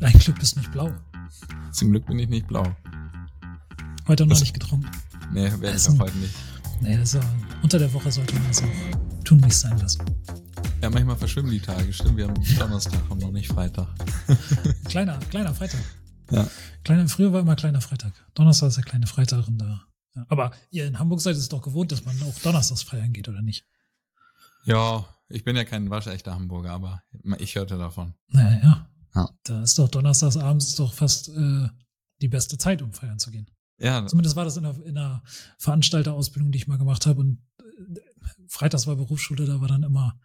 Ein Glück bist du nicht blau. Zum Glück bin ich nicht blau. Heute noch das, nicht getrunken. Nee, werde ich auch heute nicht. Nee, das ist, unter der Woche sollte man das auch tun, nicht sein lassen. Ja, manchmal verschwimmen die Tage. Stimmt, wir haben Donnerstag und noch nicht Freitag. kleiner, kleiner Freitag. Ja. Kleiner, früher war immer kleiner Freitag. Donnerstag ist der kleine Freitag und da. Ja. Aber ihr in Hamburg seid es doch gewohnt, dass man auch donnerstags feiern geht, oder nicht? Ja, ich bin ja kein waschechter Hamburger, aber ich hörte davon. Naja. Ja. Da ist doch donnerstags abends ist doch fast äh, die beste Zeit, um feiern zu gehen. Ja. Zumindest war das in der, in der Veranstalterausbildung, die ich mal gemacht habe. Und äh, freitags war Berufsschule, da war dann immer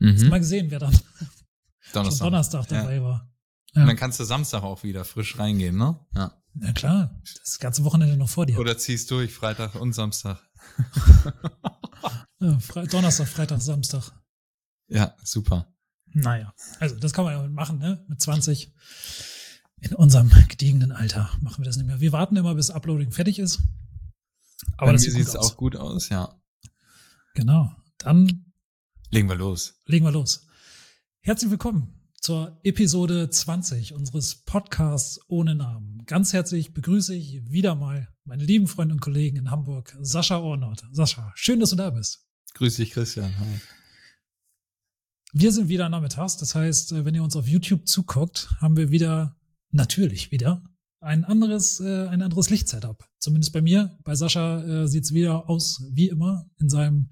Mhm. Hast mal gesehen, wer dann Donnerstag, Donnerstag dabei ja. war. Ja. Und dann kannst du Samstag auch wieder frisch reingehen, ne? Ja. Na klar, das ganze Wochenende noch vor dir. Oder ziehst durch Freitag und Samstag. ja, Fre Donnerstag, Freitag, Samstag. Ja, super. Naja, also das kann man ja machen, ne? Mit 20. In unserem gediegenen Alter machen wir das nicht mehr. Wir warten immer, bis Uploading fertig ist. Aber Bei das sieht es auch gut aus, ja. Genau. Dann Legen wir los. Legen wir los. Herzlich willkommen zur Episode 20 unseres Podcasts ohne Namen. Ganz herzlich begrüße ich wieder mal meine lieben Freunde und Kollegen in Hamburg, Sascha Ornott. Sascha, schön, dass du da bist. Grüß dich, Christian. Hi. Wir sind wieder nachmittags. Das heißt, äh, wenn ihr uns auf YouTube zuguckt, haben wir wieder, natürlich wieder, ein anderes, äh, ein anderes Lichtsetup. Zumindest bei mir. Bei Sascha äh, sieht es wieder aus wie immer in seinem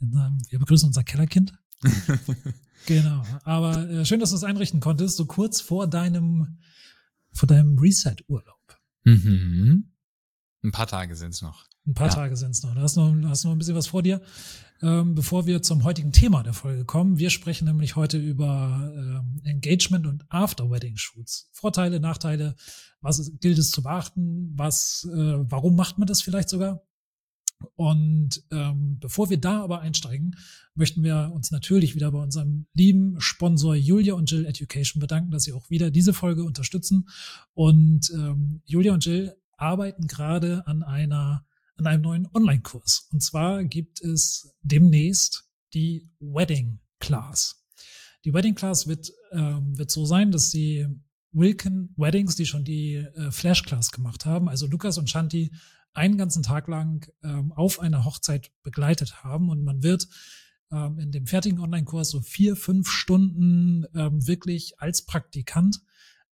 wir begrüßen unser Kellerkind. genau. Aber äh, schön, dass du es einrichten konntest, so kurz vor deinem, vor deinem Reset-Urlaub. Mhm. Ein paar Tage sind es noch. Ein paar ja. Tage sind es noch. Da hast du noch, hast noch ein bisschen was vor dir. Ähm, bevor wir zum heutigen Thema der Folge kommen. Wir sprechen nämlich heute über ähm, Engagement und After-Wedding-Shoots. Vorteile, Nachteile, was ist, gilt es zu beachten, was, äh, warum macht man das vielleicht sogar? Und ähm, bevor wir da aber einsteigen, möchten wir uns natürlich wieder bei unserem lieben Sponsor Julia und Jill Education bedanken, dass sie auch wieder diese Folge unterstützen. Und ähm, Julia und Jill arbeiten gerade an einer an einem neuen Online-Kurs. Und zwar gibt es demnächst die Wedding Class. Die Wedding Class wird ähm, wird so sein, dass sie Wilken Weddings, die schon die äh, Flash Class gemacht haben, also Lukas und Shanti einen ganzen Tag lang ähm, auf einer Hochzeit begleitet haben. Und man wird ähm, in dem fertigen Online-Kurs so vier, fünf Stunden ähm, wirklich als Praktikant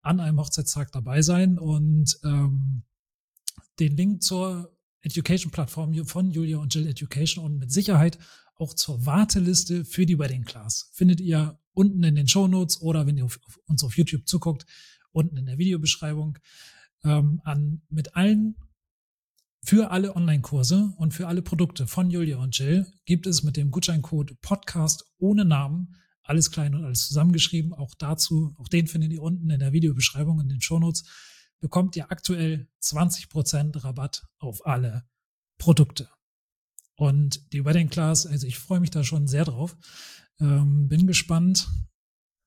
an einem Hochzeitstag dabei sein. Und ähm, den Link zur Education-Plattform von Julia und Jill Education und mit Sicherheit auch zur Warteliste für die Wedding Class findet ihr unten in den Show Notes oder wenn ihr auf, auf uns auf YouTube zuguckt, unten in der Videobeschreibung ähm, an mit allen für alle Online-Kurse und für alle Produkte von Julia und Jill gibt es mit dem Gutscheincode Podcast ohne Namen alles klein und alles zusammengeschrieben. Auch dazu, auch den findet ihr unten in der Videobeschreibung in den Shownotes, bekommt ihr aktuell 20% Rabatt auf alle Produkte. Und die Wedding Class, also ich freue mich da schon sehr drauf. Ähm, bin gespannt,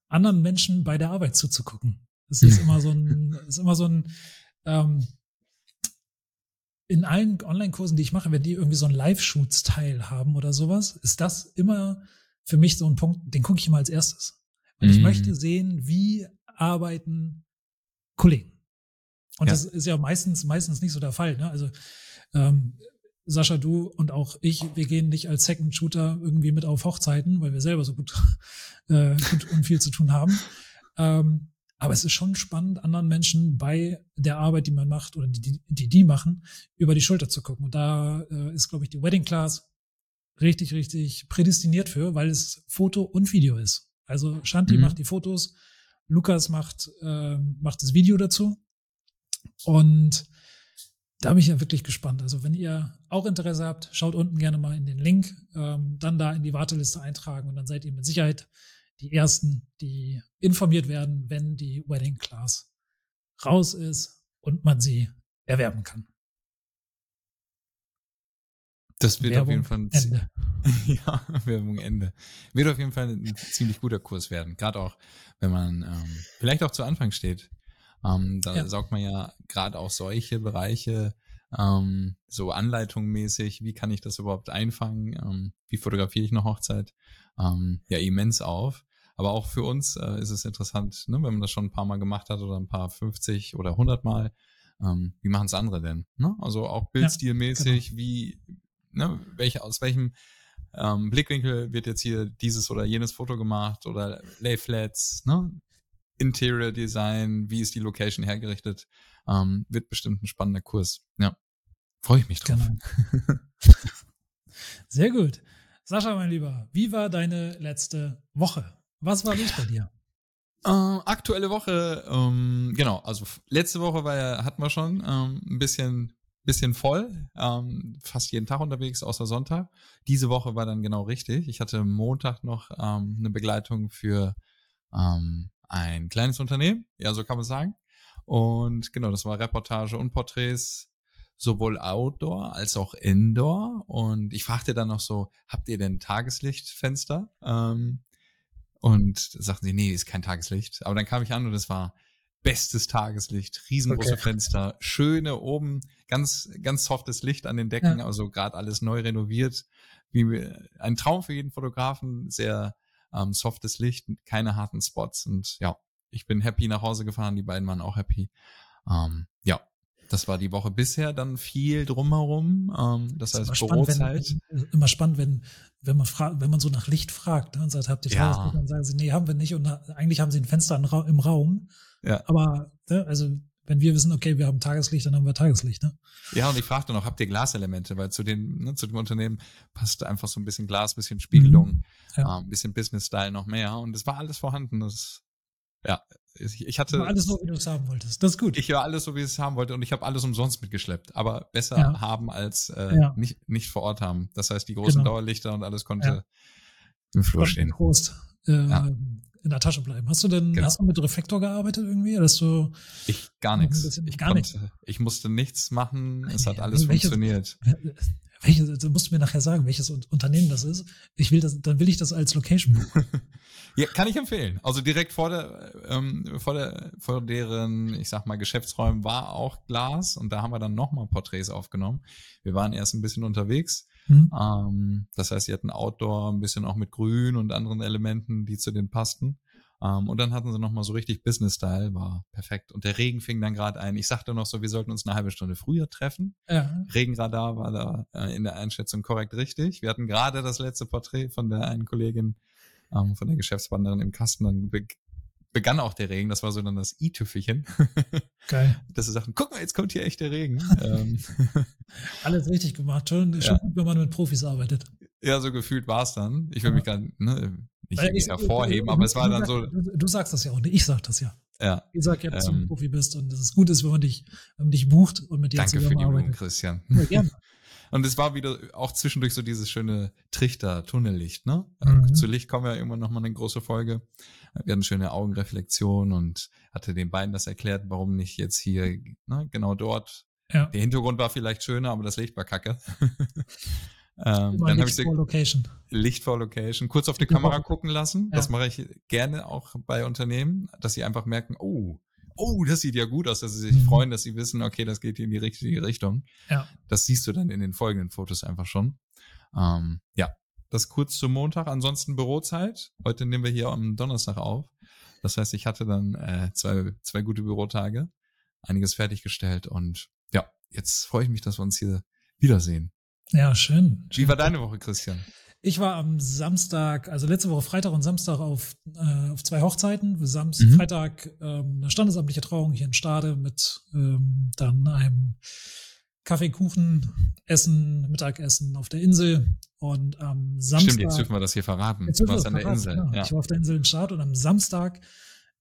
anderen Menschen bei der Arbeit zuzugucken. Es ist immer so ein, ist immer so ein, ähm, in allen Online-Kursen, die ich mache, wenn die irgendwie so einen Live-Shoots-Teil haben oder sowas, ist das immer für mich so ein Punkt, den gucke ich immer als erstes. Weil mm. ich mhm. möchte sehen, wie arbeiten Kollegen. Und ja. das ist ja meistens, meistens nicht so der Fall. Ne? Also ähm, Sascha, du und auch ich, wir gehen nicht als Second Shooter irgendwie mit auf Hochzeiten, weil wir selber so gut, äh, gut und viel zu tun haben. Ähm, aber es ist schon spannend, anderen Menschen bei der Arbeit, die man macht oder die die, die machen, über die Schulter zu gucken. Und da äh, ist, glaube ich, die Wedding Class richtig, richtig prädestiniert für, weil es Foto und Video ist. Also Shanti mhm. macht die Fotos, Lukas macht, äh, macht das Video dazu. Und da bin ich ja wirklich gespannt. Also wenn ihr auch Interesse habt, schaut unten gerne mal in den Link, ähm, dann da in die Warteliste eintragen und dann seid ihr mit Sicherheit die ersten, die informiert werden, wenn die Wedding Class raus ist und man sie erwerben kann. Das wird Werbung auf jeden Fall ein Ende. ja, Werbung Ende. Wird auf jeden Fall ein ziemlich guter Kurs werden. Gerade auch, wenn man ähm, vielleicht auch zu Anfang steht. Ähm, da ja. saugt man ja gerade auch solche Bereiche, ähm, so anleitungsmäßig, wie kann ich das überhaupt einfangen, ähm, wie fotografiere ich eine Hochzeit, ähm, ja immens auf. Aber auch für uns äh, ist es interessant, ne, wenn man das schon ein paar Mal gemacht hat oder ein paar 50 oder 100 Mal. Ähm, wie machen es andere denn? Ne? Also auch bildstilmäßig, ja, genau. wie, ne, welche, aus welchem ähm, Blickwinkel wird jetzt hier dieses oder jenes Foto gemacht oder Layflats, ne? Interior Design, wie ist die Location hergerichtet, ähm, wird bestimmt ein spannender Kurs. Ja, freue ich mich drauf. Genau. Sehr gut. Sascha, mein Lieber, wie war deine letzte Woche? Was war los bei dir? Äh, aktuelle Woche, ähm, genau, also letzte Woche war ja, hatten wir schon ähm, ein bisschen bisschen voll, ähm, fast jeden Tag unterwegs, außer Sonntag. Diese Woche war dann genau richtig. Ich hatte Montag noch ähm, eine Begleitung für ähm, ein kleines Unternehmen, ja, so kann man sagen. Und genau, das war Reportage und Porträts, sowohl Outdoor als auch Indoor. Und ich fragte dann noch so, habt ihr denn Tageslichtfenster? Ähm, und sagten sie, nee, ist kein Tageslicht. Aber dann kam ich an und es war bestes Tageslicht, riesengroße okay. Fenster, schöne oben, ganz, ganz softes Licht an den Decken, ja. also gerade alles neu renoviert. Wie ein Traum für jeden Fotografen, sehr ähm, softes Licht, keine harten Spots und ja, ich bin happy nach Hause gefahren, die beiden waren auch happy. Ähm, ja, das war die Woche bisher dann viel drumherum. Ähm, das, das heißt Bürozeit. Spannend, wenn, immer spannend, wenn, wenn man fragt, wenn man so nach Licht fragt ne, und sagt, habt ihr ja. dann sagen sie, nee, haben wir nicht. Und eigentlich haben sie ein Fenster im Raum. Ja. Aber, ne, also wenn wir wissen, okay, wir haben Tageslicht, dann haben wir Tageslicht, ne? Ja, und ich fragte noch, habt ihr Glaselemente? Weil zu den, ne, zu dem Unternehmen passte einfach so ein bisschen Glas, bisschen Spiegelung, mhm. ja. äh, ein bisschen Business-Style noch mehr. Und es war alles vorhanden. Das, ja, ich, hatte. War alles so, wie du es haben wolltest. Das ist gut. Ich war alles so, wie ich es haben wollte und ich habe alles umsonst mitgeschleppt. Aber besser ja. haben als äh, ja. nicht, nicht vor Ort haben. Das heißt, die großen genau. Dauerlichter und alles konnte im Flur stehen. Prost. Äh, in der Tasche bleiben. Hast du denn, genau. hast du mit Reflektor gearbeitet irgendwie? Dass du ich gar nichts. Ich gar nichts. Ich musste nichts machen. Es hat alles welches, funktioniert. Welches, du musst mir nachher sagen, welches Unternehmen das ist. Ich will das, dann will ich das als Location buchen. ja, kann ich empfehlen. Also direkt vor der, ähm, vor der, vor deren, ich sag mal, Geschäftsräumen war auch Glas und da haben wir dann nochmal Porträts aufgenommen. Wir waren erst ein bisschen unterwegs. Mhm. Ähm, das heißt, sie hatten Outdoor ein bisschen auch mit Grün und anderen Elementen, die zu denen passten. Um, ähm, und dann hatten sie nochmal so richtig Business-Style, war perfekt. Und der Regen fing dann gerade ein. Ich sagte noch so, wir sollten uns eine halbe Stunde früher treffen. Ja. Regenradar war da äh, in der Einschätzung korrekt richtig. Wir hatten gerade das letzte Porträt von der einen Kollegin, ähm, von der Geschäftswanderin im Kasten. Dann begann auch der Regen. Das war so dann das i-Tüffelchen. Geil. Dass sie sagten, guck mal, jetzt kommt hier echt der Regen. Ähm. Alles richtig gemacht. Schon, schon ja. gut, wenn man mit Profis arbeitet. Ja, so gefühlt war es dann. Ich will mich gar ne, nicht ich, hervorheben, aber es war dann so. Du, du, sagst das ja auch ich sag das ja. Ja. Ich sag ja, dass ähm, du ein Profi bist und dass es gut ist, wenn man dich, wenn man dich bucht und mit dir Danke für die Blumen, Christian. Ja, gerne. Und es war wieder auch zwischendurch so dieses schöne Trichter-Tunnellicht, ne? Mhm. Zu Licht kommen wir ja irgendwann nochmal eine große Folge. Wir hatten schöne Augenreflexion und hatte den beiden das erklärt, warum nicht jetzt hier, ne, genau dort. Ja. Der Hintergrund war vielleicht schöner, aber das Licht war kacke. Ähm, dann habe ich sie Location. Licht for Location kurz auf die Kamera gucken lassen. Ja. Das mache ich gerne auch bei Unternehmen, dass sie einfach merken, oh, oh, das sieht ja gut aus, dass sie sich mhm. freuen, dass sie wissen, okay, das geht in die richtige Richtung. Ja. Das siehst du dann in den folgenden Fotos einfach schon. Ähm, ja, das kurz zum Montag. Ansonsten Bürozeit. Heute nehmen wir hier am Donnerstag auf. Das heißt, ich hatte dann äh, zwei, zwei gute Bürotage, einiges fertiggestellt und ja, jetzt freue ich mich, dass wir uns hier wiedersehen. Ja, schön. Wie war deine Woche, Christian? Ich war am Samstag, also letzte Woche Freitag und Samstag auf, äh, auf zwei Hochzeiten. Samstag, mhm. Freitag ähm, eine standesamtliche Trauung hier in Stade mit ähm, dann einem Kaffee, Kuchen, Essen, Mittagessen auf der Insel. Und am Samstag. Stimmt, jetzt dürfen wir das hier verraten. du warst an der Insel. Ja. ja. Ich war auf der Insel in Stade und am Samstag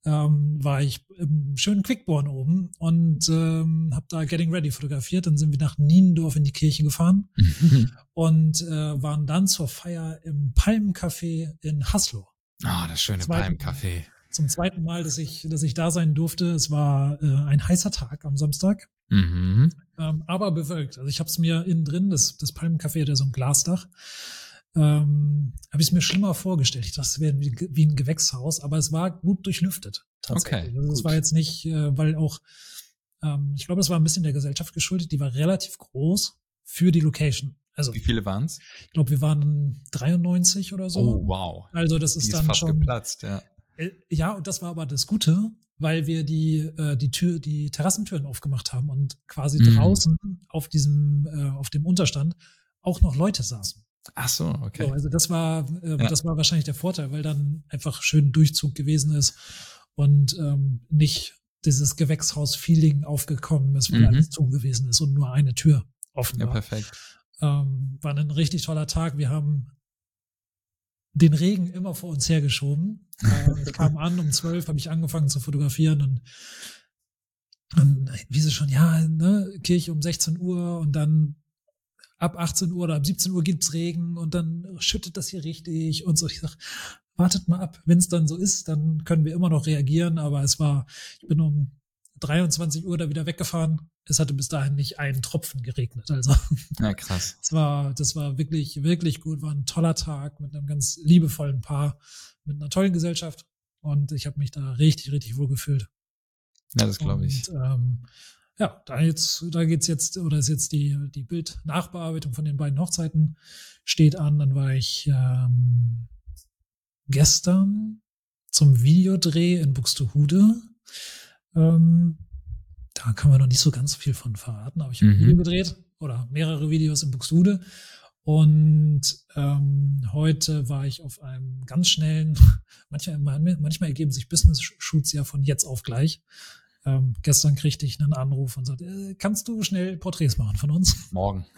ähm, war ich im schönen Quickborn oben und ähm, habe da Getting Ready fotografiert. Dann sind wir nach Niendorf in die Kirche gefahren und äh, waren dann zur Feier im Palmencafé in Haslo. Ah, oh, das schöne Palmencafé. Zum zweiten Mal, dass ich, dass ich da sein durfte. Es war äh, ein heißer Tag am Samstag. Mhm. Ähm, aber bewölkt. Also ich habe es mir innen drin, das, das Palmencafé hat ja so ein Glasdach ähm, habe ich es mir schlimmer vorgestellt. Ich dachte, es wäre wie, wie, ein Gewächshaus, aber es war gut durchlüftet. Tatsächlich. Okay, also es war jetzt nicht, äh, weil auch, ähm, ich glaube, es war ein bisschen der Gesellschaft geschuldet, die war relativ groß für die Location. Also, Wie viele waren es? Ich glaube, wir waren 93 oder so. Oh, wow. Also das ist, Die dann fast schon. geplatzt, ja. Äh, Ja, und das war aber das Gute, weil wir die, äh, die Tür, die Terrassentüren aufgemacht haben und quasi Mhm. draußen auf diesem, äh, auf dem Unterstand auch noch Leute saßen. Ach so, okay. So, also das war, äh, Ja. das war wahrscheinlich der Vorteil, weil dann einfach schön Durchzug gewesen ist und ähm, nicht dieses Gewächshaus-Feeling aufgekommen ist, weil Mhm. alles zu gewesen ist und nur eine Tür offen Ja, war. perfekt. Ähm, war ein richtig toller Tag. Wir haben den Regen immer vor uns hergeschoben. Äh, ich kam an um zwölf, habe ich angefangen zu fotografieren und, und wie sie schon, ja, ne, Kirche um 16 Uhr und dann ab 18 Uhr oder ab 17 Uhr gibt's Regen und dann schüttet das hier richtig und so. Ich sag, wartet mal ab. Wenn es dann so ist, dann können wir immer noch reagieren. Aber es war, ich bin um 23 Uhr da wieder weggefahren. Es hatte bis dahin nicht einen Tropfen geregnet. Also Ja, krass. es war, das war wirklich, wirklich gut. War ein toller Tag mit einem ganz liebevollen Paar, mit einer tollen Gesellschaft. Und ich habe mich da richtig, richtig wohl gefühlt. Ja, das glaube ich. Und, ähm, ja, da jetzt, da geht's jetzt, oder ist jetzt die, die Bildnachbearbeitung von den beiden Hochzeiten steht an. Dann war ich ähm, gestern zum Videodreh in Buxtehude. Ähm, da kann man noch nicht so ganz viel von verraten, aber ich habe ein Mhm. Video gedreht oder mehrere Videos in Buxtehude. Und ähm, heute war ich auf einem ganz schnellen, manchmal, manchmal ergeben sich Business-Shoots ja von jetzt auf gleich. Ähm, gestern kriegte ich einen Anruf und sagte, äh, kannst du schnell Porträts machen von uns? Morgen.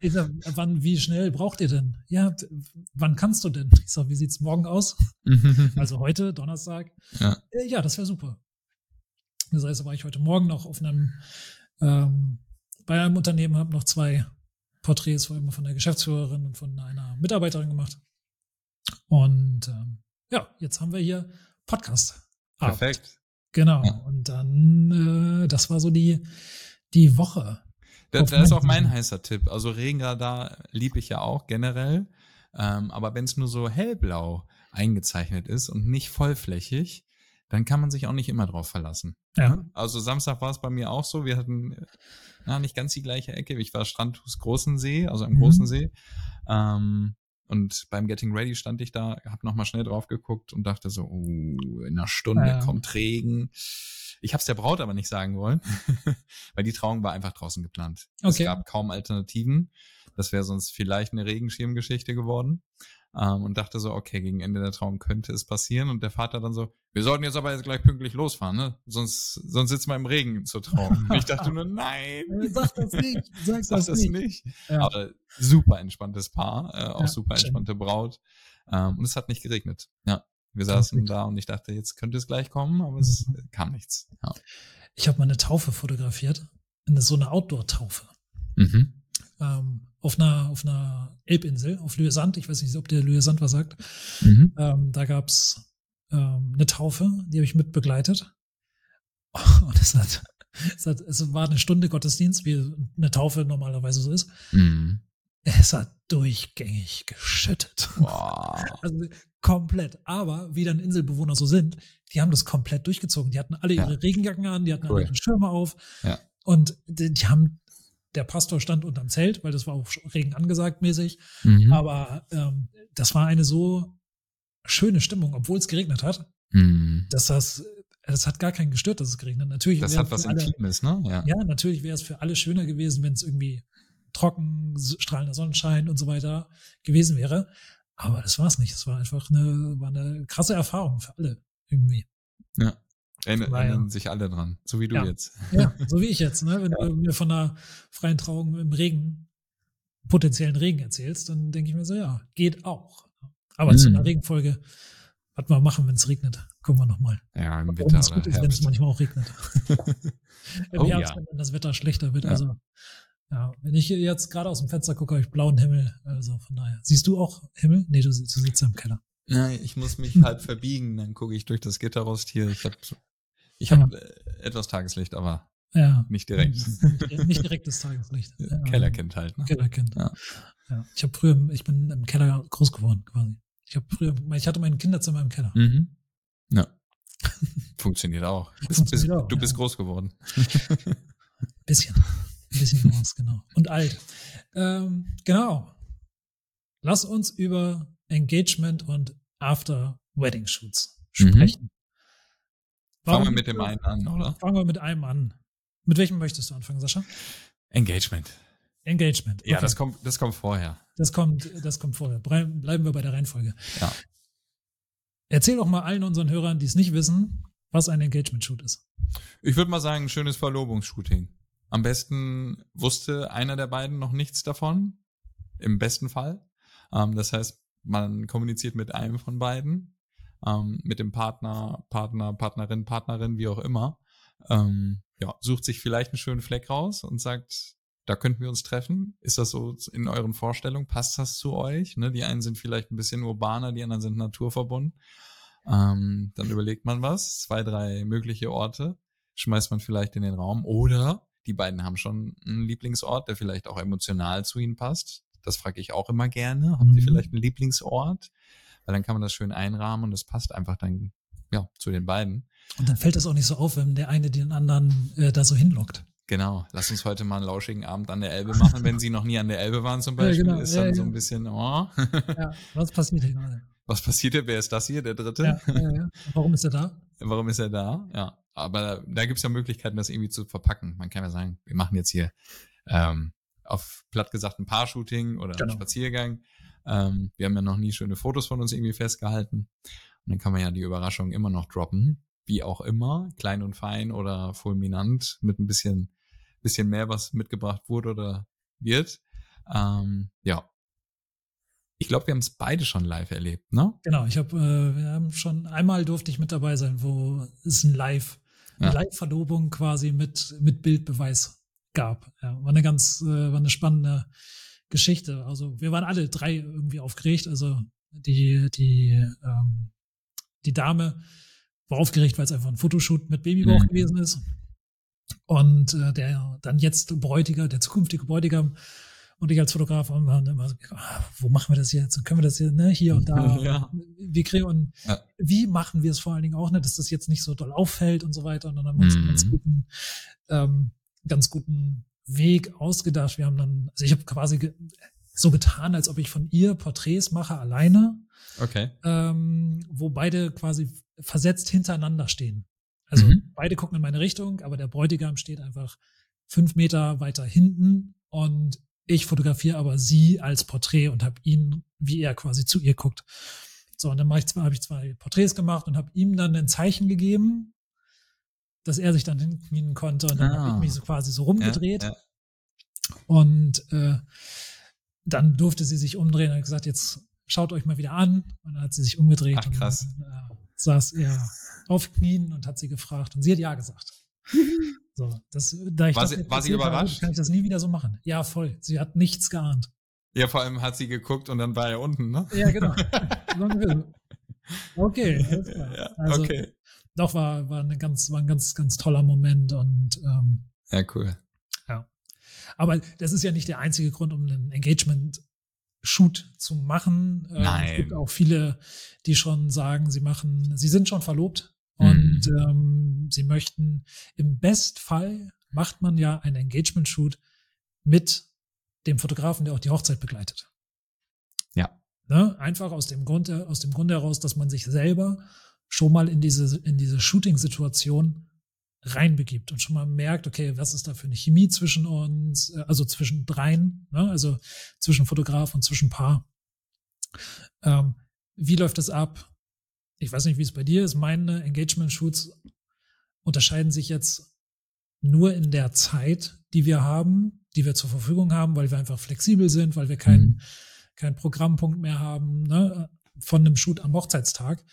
Ich sag, wann, wie schnell braucht ihr denn? Ja, wann kannst du denn? Ich sag, wie sieht's morgen aus? Also heute, Donnerstag. Ja. Äh, ja, das wäre super. Das heißt, da war ich heute Morgen noch auf einem, ähm, bei einem Unternehmen, habe noch zwei Porträts vor allem von der Geschäftsführerin und von einer Mitarbeiterin gemacht. Und ähm, ja, jetzt haben wir hier Podcast. Perfekt. Genau. Ja. Und dann, äh, das war so die, die Woche. Da, Auf da ist auch mein heißer Tipp. Also Regenradar liebe ich ja auch generell. Ähm, aber wenn es nur so hellblau eingezeichnet ist und nicht vollflächig, dann kann man sich auch nicht immer drauf verlassen. Ja. Also Samstag war es bei mir auch so. Wir hatten äh, na, nicht ganz die gleiche Ecke. Ich war Strandhus Großen See, also am Mhm. Großen See. Ähm, und beim Getting Ready stand ich da, habe nochmal schnell drauf geguckt und dachte so, uh, in einer Stunde Ja. kommt Regen. Ich habe es der Braut aber nicht sagen wollen, weil die Trauung war einfach draußen geplant. Es Okay. gab kaum Alternativen. Das wäre sonst vielleicht eine Regenschirmgeschichte geworden. Ähm, und dachte so, okay, gegen Ende der Trauung könnte es passieren. Und der Vater dann so, wir sollten jetzt aber jetzt gleich pünktlich losfahren, ne? Sonst, sonst sitzen wir im Regen zur Trauung. Und ich dachte nur, nein, Sag das nicht. Sag, sag das, das nicht. nicht. Ja. Aber super entspanntes Paar, äh, auch Ja, super schön. entspannte Braut. Ähm, und es hat nicht geregnet. Ja. Wir saßen Perfekt. da und ich dachte, jetzt könnte es gleich kommen, aber es Mhm. kam nichts. Ja. Ich habe mal eine Taufe fotografiert. Eine, so eine Outdoor-Taufe. Mhm. Ähm, auf einer, auf einer Elbinsel, auf Lüesand. Ich weiß nicht, ob der Lüesand was sagt. Mhm. Ähm, da gab's ähm, eine Taufe, die habe ich mit begleitet. Und es hat, es hat, es war eine Stunde Gottesdienst, wie eine Taufe normalerweise so ist. Mhm. Es hat durchgängig geschüttet. Wow. Also komplett. Aber wie dann Inselbewohner so sind, die haben das komplett durchgezogen. Die hatten alle Ja. ihre Regenjacken an, die hatten Cool. alle ihre Schirme auf. Ja. Und die, die haben, der Pastor stand unterm Zelt, weil das war auch Regen angesagt mäßig. Mhm. Aber ähm, das war eine so schöne Stimmung, obwohl es geregnet hat, Mhm. dass das, das hat gar keinen gestört, dass es geregnet hat. Natürlich Das hat was alle, Intimes, ne? Ja. ja, natürlich wäre es für alle schöner gewesen, wenn es irgendwie trocken, strahlender Sonnenschein und so weiter gewesen wäre. Aber das war es nicht. Es war einfach eine, war eine krasse Erfahrung für alle irgendwie. ja. Erinner- War ja- Erinnern sich alle dran. So wie du Ja. jetzt. Ja, so wie ich jetzt. Ne? Wenn du mir von einer freien Trauung im Regen, potenziellen Regen erzählst, dann denke ich mir so, ja, geht auch. Aber zu Mhm. einer Regenfolge, was wir machen, wenn es regnet, gucken wir nochmal. Ja, im Warum Winter es oder gut ist, wenn es manchmal auch regnet. Im Oh Herbst, ja. wenn das Wetter schlechter wird. Ja. Also, ja, wenn ich jetzt gerade aus dem Fenster gucke, habe ich blauen Himmel. Also von daher. Siehst du auch Himmel? Nee, du, sitzt- du sitzt ja im Keller. Nein, ich muss mich halb verbiegen, dann gucke ich durch das Gitter raus hier. Ich habe ich hab, äh, etwas Tageslicht, aber Ja. nicht direkt. Nicht, direktes Tageslicht. Ja. Kellerkind halt, ne? Kellerkind. Ja. Ja. Ich habe früher, ich bin im Keller groß geworden quasi. Ich habe früher, ich hatte mein Kinderzimmer im Keller. Mhm. Ja. Funktioniert auch. Bist, bist, Funktioniert auch, du bist ja. groß geworden. Bisschen. Ein bisschen groß, genau. Und alt. Ähm, genau. Lass uns über Engagement und After Wedding Shoots mhm. sprechen. Mhm. Fangen wir mit dem einen an, oder? Fangen wir mit einem an. Mit welchem möchtest du anfangen, Sascha? Engagement. Engagement. Okay. Ja, das kommt, das kommt vorher. Das kommt, das kommt vorher. Bleiben wir bei der Reihenfolge. Ja. Erzähl doch mal allen unseren Hörern, die es nicht wissen, was ein Engagement-Shoot ist. Ich würde mal sagen, ein schönes Verlobungsshooting. Am besten wusste einer der beiden noch nichts davon. Im besten Fall. Ähm, das heißt, man kommuniziert mit einem von beiden, ähm, mit dem Partner, Partner, Partnerin, Partnerin, wie auch immer. Ähm, ja, sucht sich vielleicht einen schönen Fleck raus und sagt, da könnten wir uns treffen. Ist das so in euren Vorstellungen? Passt das zu euch? Ne? Die einen sind vielleicht ein bisschen urbaner, die anderen sind naturverbunden. Ähm, dann überlegt man was, zwei, drei mögliche Orte, schmeißt man vielleicht in den Raum oder die beiden haben schon einen Lieblingsort, der vielleicht auch emotional zu ihnen passt. Das frage ich auch immer gerne. Habt ihr mhm. vielleicht einen Lieblingsort? Weil dann kann man das schön einrahmen und es passt einfach dann ja zu den beiden. Und dann fällt das auch nicht so auf, wenn der eine den anderen äh, da so hinlockt. Genau, lass uns heute mal einen lauschigen Abend an der Elbe machen, wenn sie noch nie an der Elbe waren zum Beispiel, ja, genau. ist dann ja, so ein bisschen, oh. ja, was passiert hier gerade? Was passiert hier? Wer ist das hier, der dritte? Ja, ja, ja. Warum ist er da? Warum ist er da? Ja, aber da gibt es ja Möglichkeiten, das irgendwie zu verpacken. Man kann ja sagen, wir machen jetzt hier ähm, auf platt gesagt ein Paar-Shooting oder genau. einen Spaziergang. Ähm, wir haben ja noch nie schöne Fotos von uns irgendwie festgehalten. Und dann kann man ja die Überraschung immer noch droppen wie auch immer, klein und fein oder fulminant, mit ein bisschen, bisschen mehr, was mitgebracht wurde oder wird. Ähm, ja. Ich glaube, wir haben es beide schon live erlebt, ne? Genau, ich habe, äh, wir haben schon einmal durfte ich mit dabei sein, wo es ein Live, eine ja. Live-Verlobung quasi mit, mit Bildbeweis gab. Ja, war eine ganz, äh, war eine spannende Geschichte. Also wir waren alle drei irgendwie aufgeregt. Also die, die, ähm, die Dame, war aufgeregt, weil es einfach ein Fotoshoot mit Babybauch mhm. gewesen ist. Und äh, der dann jetzt Bräutiger, der zukünftige Bräutigam und ich als Fotograf haben immer so, ah, wo machen wir das jetzt? Können wir das hier, ne, hier und da? Ja. Wie kriegen und ja. wie machen wir es vor allen Dingen auch, ne, dass das jetzt nicht so doll auffällt und so weiter. Und dann haben wir uns mhm. einen ganz guten, ähm, ganz guten Weg ausgedacht. Wir haben dann, also ich habe quasi ge so getan, als ob ich von ihr Porträts mache alleine. Okay. Ähm, wo beide quasi versetzt hintereinander stehen. Also mhm. beide gucken in meine Richtung, aber der Bräutigam steht einfach fünf Meter weiter hinten und ich fotografiere aber sie als Porträt und habe ihn, wie er quasi zu ihr guckt. So, und dann habe ich, zwei Porträts gemacht und habe ihm dann ein Zeichen gegeben, dass er sich dann hinknien konnte und dann ah. habe ich mich so quasi so rumgedreht. Ja, ja. Und äh, dann durfte sie sich umdrehen und hat gesagt, jetzt schaut euch mal wieder an. Und dann hat sie sich umgedreht Ach, krass. und äh, saß er auf Knien und hat sie gefragt und sie hat ja gesagt. So, das, da ich war das sie, war sie überrascht? Habe, kann ich das nie wieder so machen. Ja, voll. Sie hat nichts geahnt. Ja, vor allem hat sie geguckt und dann war er unten, ne? Ja, genau. okay, ja, also, okay. Doch, war, war, eine ganz, war ein ganz, ganz toller Moment und ähm, Ja, cool. Ja. Aber das ist ja nicht der einzige Grund, um ein Engagement Shoot zu machen. Nein. Ähm, es gibt auch viele, die schon sagen, sie machen, sie sind schon verlobt und mhm. ähm, sie möchten im Bestfall macht man ja ein Engagement Shoot mit dem Fotografen, der auch die Hochzeit begleitet. Ja. Ne? Einfach aus dem Grund, aus dem Grund heraus, dass man sich selber schon mal in diese, in diese Shooting-Situation reinbegibt und schon mal merkt, okay, was ist da für eine Chemie zwischen uns, äh, also zwischen dreien, ne? also zwischen Fotograf und zwischen Paar. Ähm, wie läuft das ab? Ich weiß nicht, wie es bei dir ist. Meine Engagement-Shoots unterscheiden sich jetzt nur in der Zeit, die wir haben, die wir zur Verfügung haben, weil wir einfach flexibel sind, weil wir keinen mhm. keinen Programmpunkt mehr haben ne? von einem Shoot am Hochzeitstag,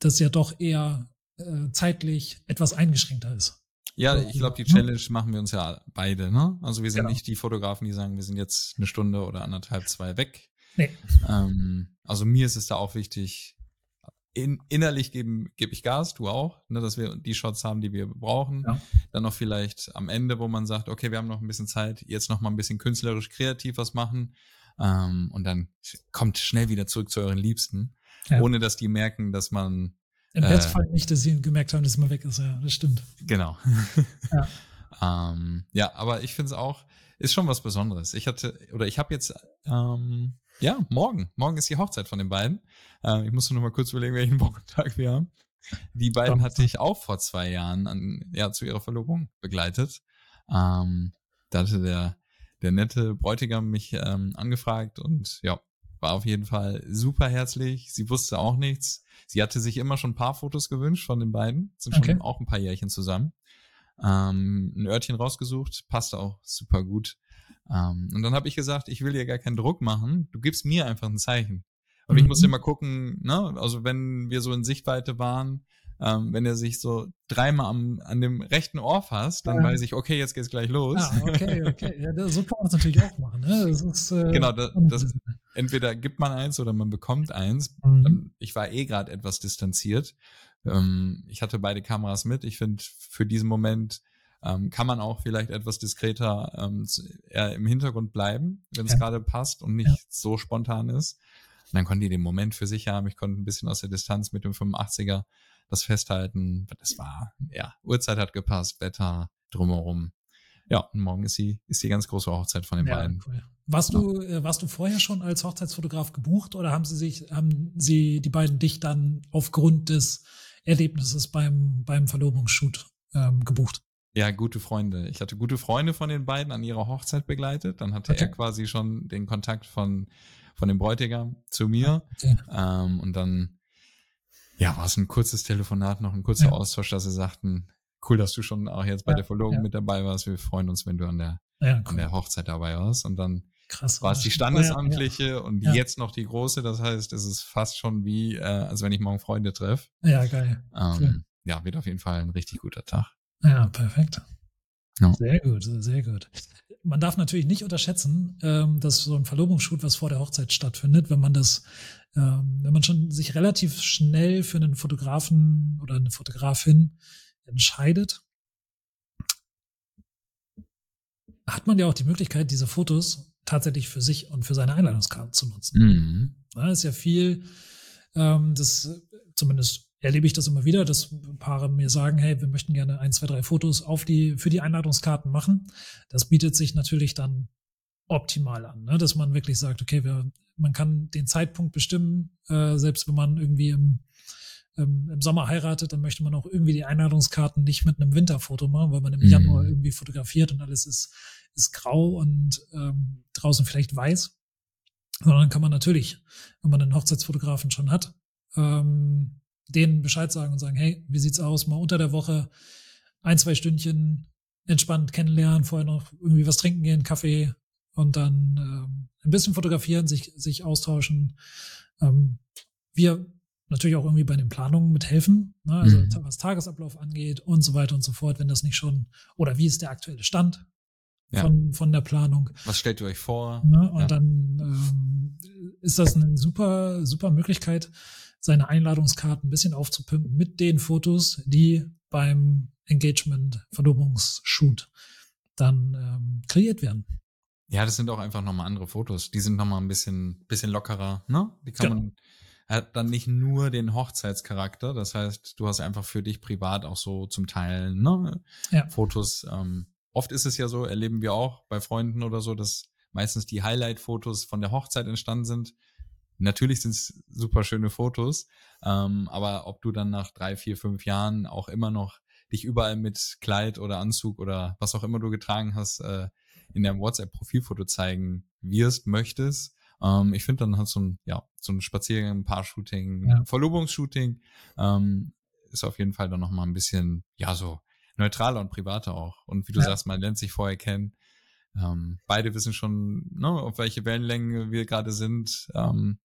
das ja doch eher äh, zeitlich etwas eingeschränkter ist. Ja, ich glaube, die Challenge machen wir uns ja beide, ne? Also wir sind genau. nicht die Fotografen, die sagen, wir sind jetzt eine Stunde oder anderthalb, zwei weg. Nee. Ähm, also mir ist es da auch wichtig, in, innerlich gebe ich Gas, du auch, ne, dass wir die Shots haben, die wir brauchen. Ja. Dann noch vielleicht am Ende, wo man sagt, okay, wir haben noch ein bisschen Zeit, jetzt noch mal ein bisschen künstlerisch kreativ was machen. Ähm, und dann kommt schnell wieder zurück zu euren Liebsten, ja. ohne dass die merken, dass man im äh, Bestfall nicht, dass sie gemerkt haben, dass es mal weg ist. Ja, das stimmt. Genau. ja. Ähm, ja, aber ich finde es auch, ist schon was Besonderes. Ich hatte, oder ich habe jetzt, ähm, ja, morgen. Morgen ist die Hochzeit von den beiden. Äh, ich musste nur mal kurz überlegen, welchen Wochentag wir haben. Die beiden hatte ich auch vor zwei Jahren an, ja, zu ihrer Verlobung begleitet. Ähm, da hatte der, der nette Bräutigam mich ähm, angefragt und ja, war auf jeden Fall super herzlich. Sie wusste auch nichts. Sie hatte sich immer schon ein paar Fotos gewünscht von den beiden. Sind schon okay. auch ein paar Jährchen zusammen. Ähm, ein Örtchen rausgesucht, passte auch super gut. Ähm, und dann habe ich gesagt, ich will dir gar keinen Druck machen. Du gibst mir einfach ein Zeichen. Und mhm. ich musste immer gucken, ne, also wenn wir so in Sichtweite waren, ähm, wenn er sich so dreimal am, an dem rechten Ohr fasst, dann ja. weiß ich, okay, jetzt geht's gleich los. Ah, okay, okay. Ja, so kann man es natürlich auch machen. Ne? Das ist, äh, genau, das, das, entweder gibt man eins oder man bekommt eins. Mhm. Ich war eh gerade etwas distanziert. Ähm, ich hatte beide Kameras mit. Ich finde, für diesen Moment ähm, kann man auch vielleicht etwas diskreter ähm, im Hintergrund bleiben, wenn es ja. gerade passt und nicht ja. so spontan ist. Und dann konnten die den Moment für sich haben. Ich konnte ein bisschen aus der Distanz mit dem 85er das festhalten. Das war, ja, Uhrzeit hat gepasst, Wetter drumherum. Ja, und morgen ist die, ist die ganz große Hochzeit von den ja, beiden. Cool. Warst du, äh, warst du vorher schon als Hochzeitsfotograf gebucht oder haben sie sich, haben sie die beiden dich dann aufgrund des Erlebnisses beim, beim Verlobungsshoot ähm, gebucht? Ja, gute Freunde. Ich hatte gute Freunde von den beiden an ihrer Hochzeit begleitet. Dann hatte okay. er quasi schon den Kontakt von, von dem Bräutigam zu mir. Okay. Ähm, und dann ja, war es ein kurzes Telefonat, noch ein kurzer ja. Austausch, dass sie sagten, cool, dass du schon auch jetzt bei ja, der Verlobung ja. mit dabei warst. Wir freuen uns, wenn du an der, cool. an der Hochzeit dabei warst. Und dann Krass, war es die standesamtliche und jetzt noch die große. Das heißt, es ist fast schon wie, äh, als wenn ich morgen Freunde treffe. Ja, geil. Ähm, cool. Ja, wird auf jeden Fall ein richtig guter Tag. Ja, perfekt. Sehr gut, sehr gut. Man darf natürlich nicht unterschätzen, ähm, dass so ein Verlobungsshoot, was vor der Hochzeit stattfindet, wenn man das ähm, wenn man schon sich relativ schnell für einen Fotografen oder eine Fotografin entscheidet, hat man ja auch die Möglichkeit, diese Fotos tatsächlich für sich und für seine Einladungskarte zu nutzen. Mhm. Da ist ja viel, ähm, das zumindest erlebe ich das immer wieder, dass Paare mir sagen, hey, wir möchten gerne ein, zwei, drei Fotos auf die, für die Einladungskarten machen. Das bietet sich natürlich dann optimal an, ne? dass man wirklich sagt, okay, wir, man kann den Zeitpunkt bestimmen, äh, selbst wenn man irgendwie im, ähm, im Sommer heiratet, dann möchte man auch irgendwie die Einladungskarten nicht mit einem Winterfoto machen, weil man im mhm. Januar irgendwie fotografiert und alles ist, ist grau und ähm, draußen vielleicht weiß. Sondern kann man natürlich, wenn man einen Hochzeitsfotografen schon hat, ähm, denen Bescheid sagen und sagen, hey, wie sieht's aus? Mal unter der Woche ein, zwei Stündchen entspannt kennenlernen, vorher noch irgendwie was trinken gehen, Kaffee, und dann ähm, ein bisschen fotografieren, sich, sich austauschen. Ähm, wir natürlich auch irgendwie bei den Planungen mithelfen, ne? also mhm. was Tagesablauf angeht und so weiter und so fort, wenn das nicht schon, oder wie ist der aktuelle Stand ja. von, von der Planung. Was stellt ihr euch vor? Ne? Und ja. dann ähm, ist das eine super, super Möglichkeit, seine Einladungskarten ein bisschen aufzupimpen mit den Fotos, die beim Engagement, Verlobungsshoot dann ähm, kreiert werden. Ja, das sind auch einfach nochmal andere Fotos. Die sind nochmal ein bisschen, bisschen lockerer, ne? Die kann genau. man, hat dann nicht nur den Hochzeitscharakter. Das heißt, du hast einfach für dich privat auch so zum Teil, ne? Ja. Fotos. Ähm, oft ist es ja so, erleben wir auch bei Freunden oder so, dass meistens die Highlight-Fotos von der Hochzeit entstanden sind. Natürlich sind es super schöne Fotos, ähm, aber ob du dann nach drei, vier, fünf Jahren auch immer noch dich überall mit Kleid oder Anzug oder was auch immer du getragen hast, äh, in deinem WhatsApp-Profilfoto zeigen wirst, möchtest. Ähm, ich finde dann halt so ein, ja, so ein Spaziergang, ein Paar-Shooting, ja. Verlobungsshooting ähm, ist auf jeden Fall dann nochmal ein bisschen, ja, so neutraler und privater auch. Und wie du ja. sagst, man lernt sich vorher kennen. Ähm, beide wissen schon, ne, auf welche Wellenlänge wir gerade sind. Ähm,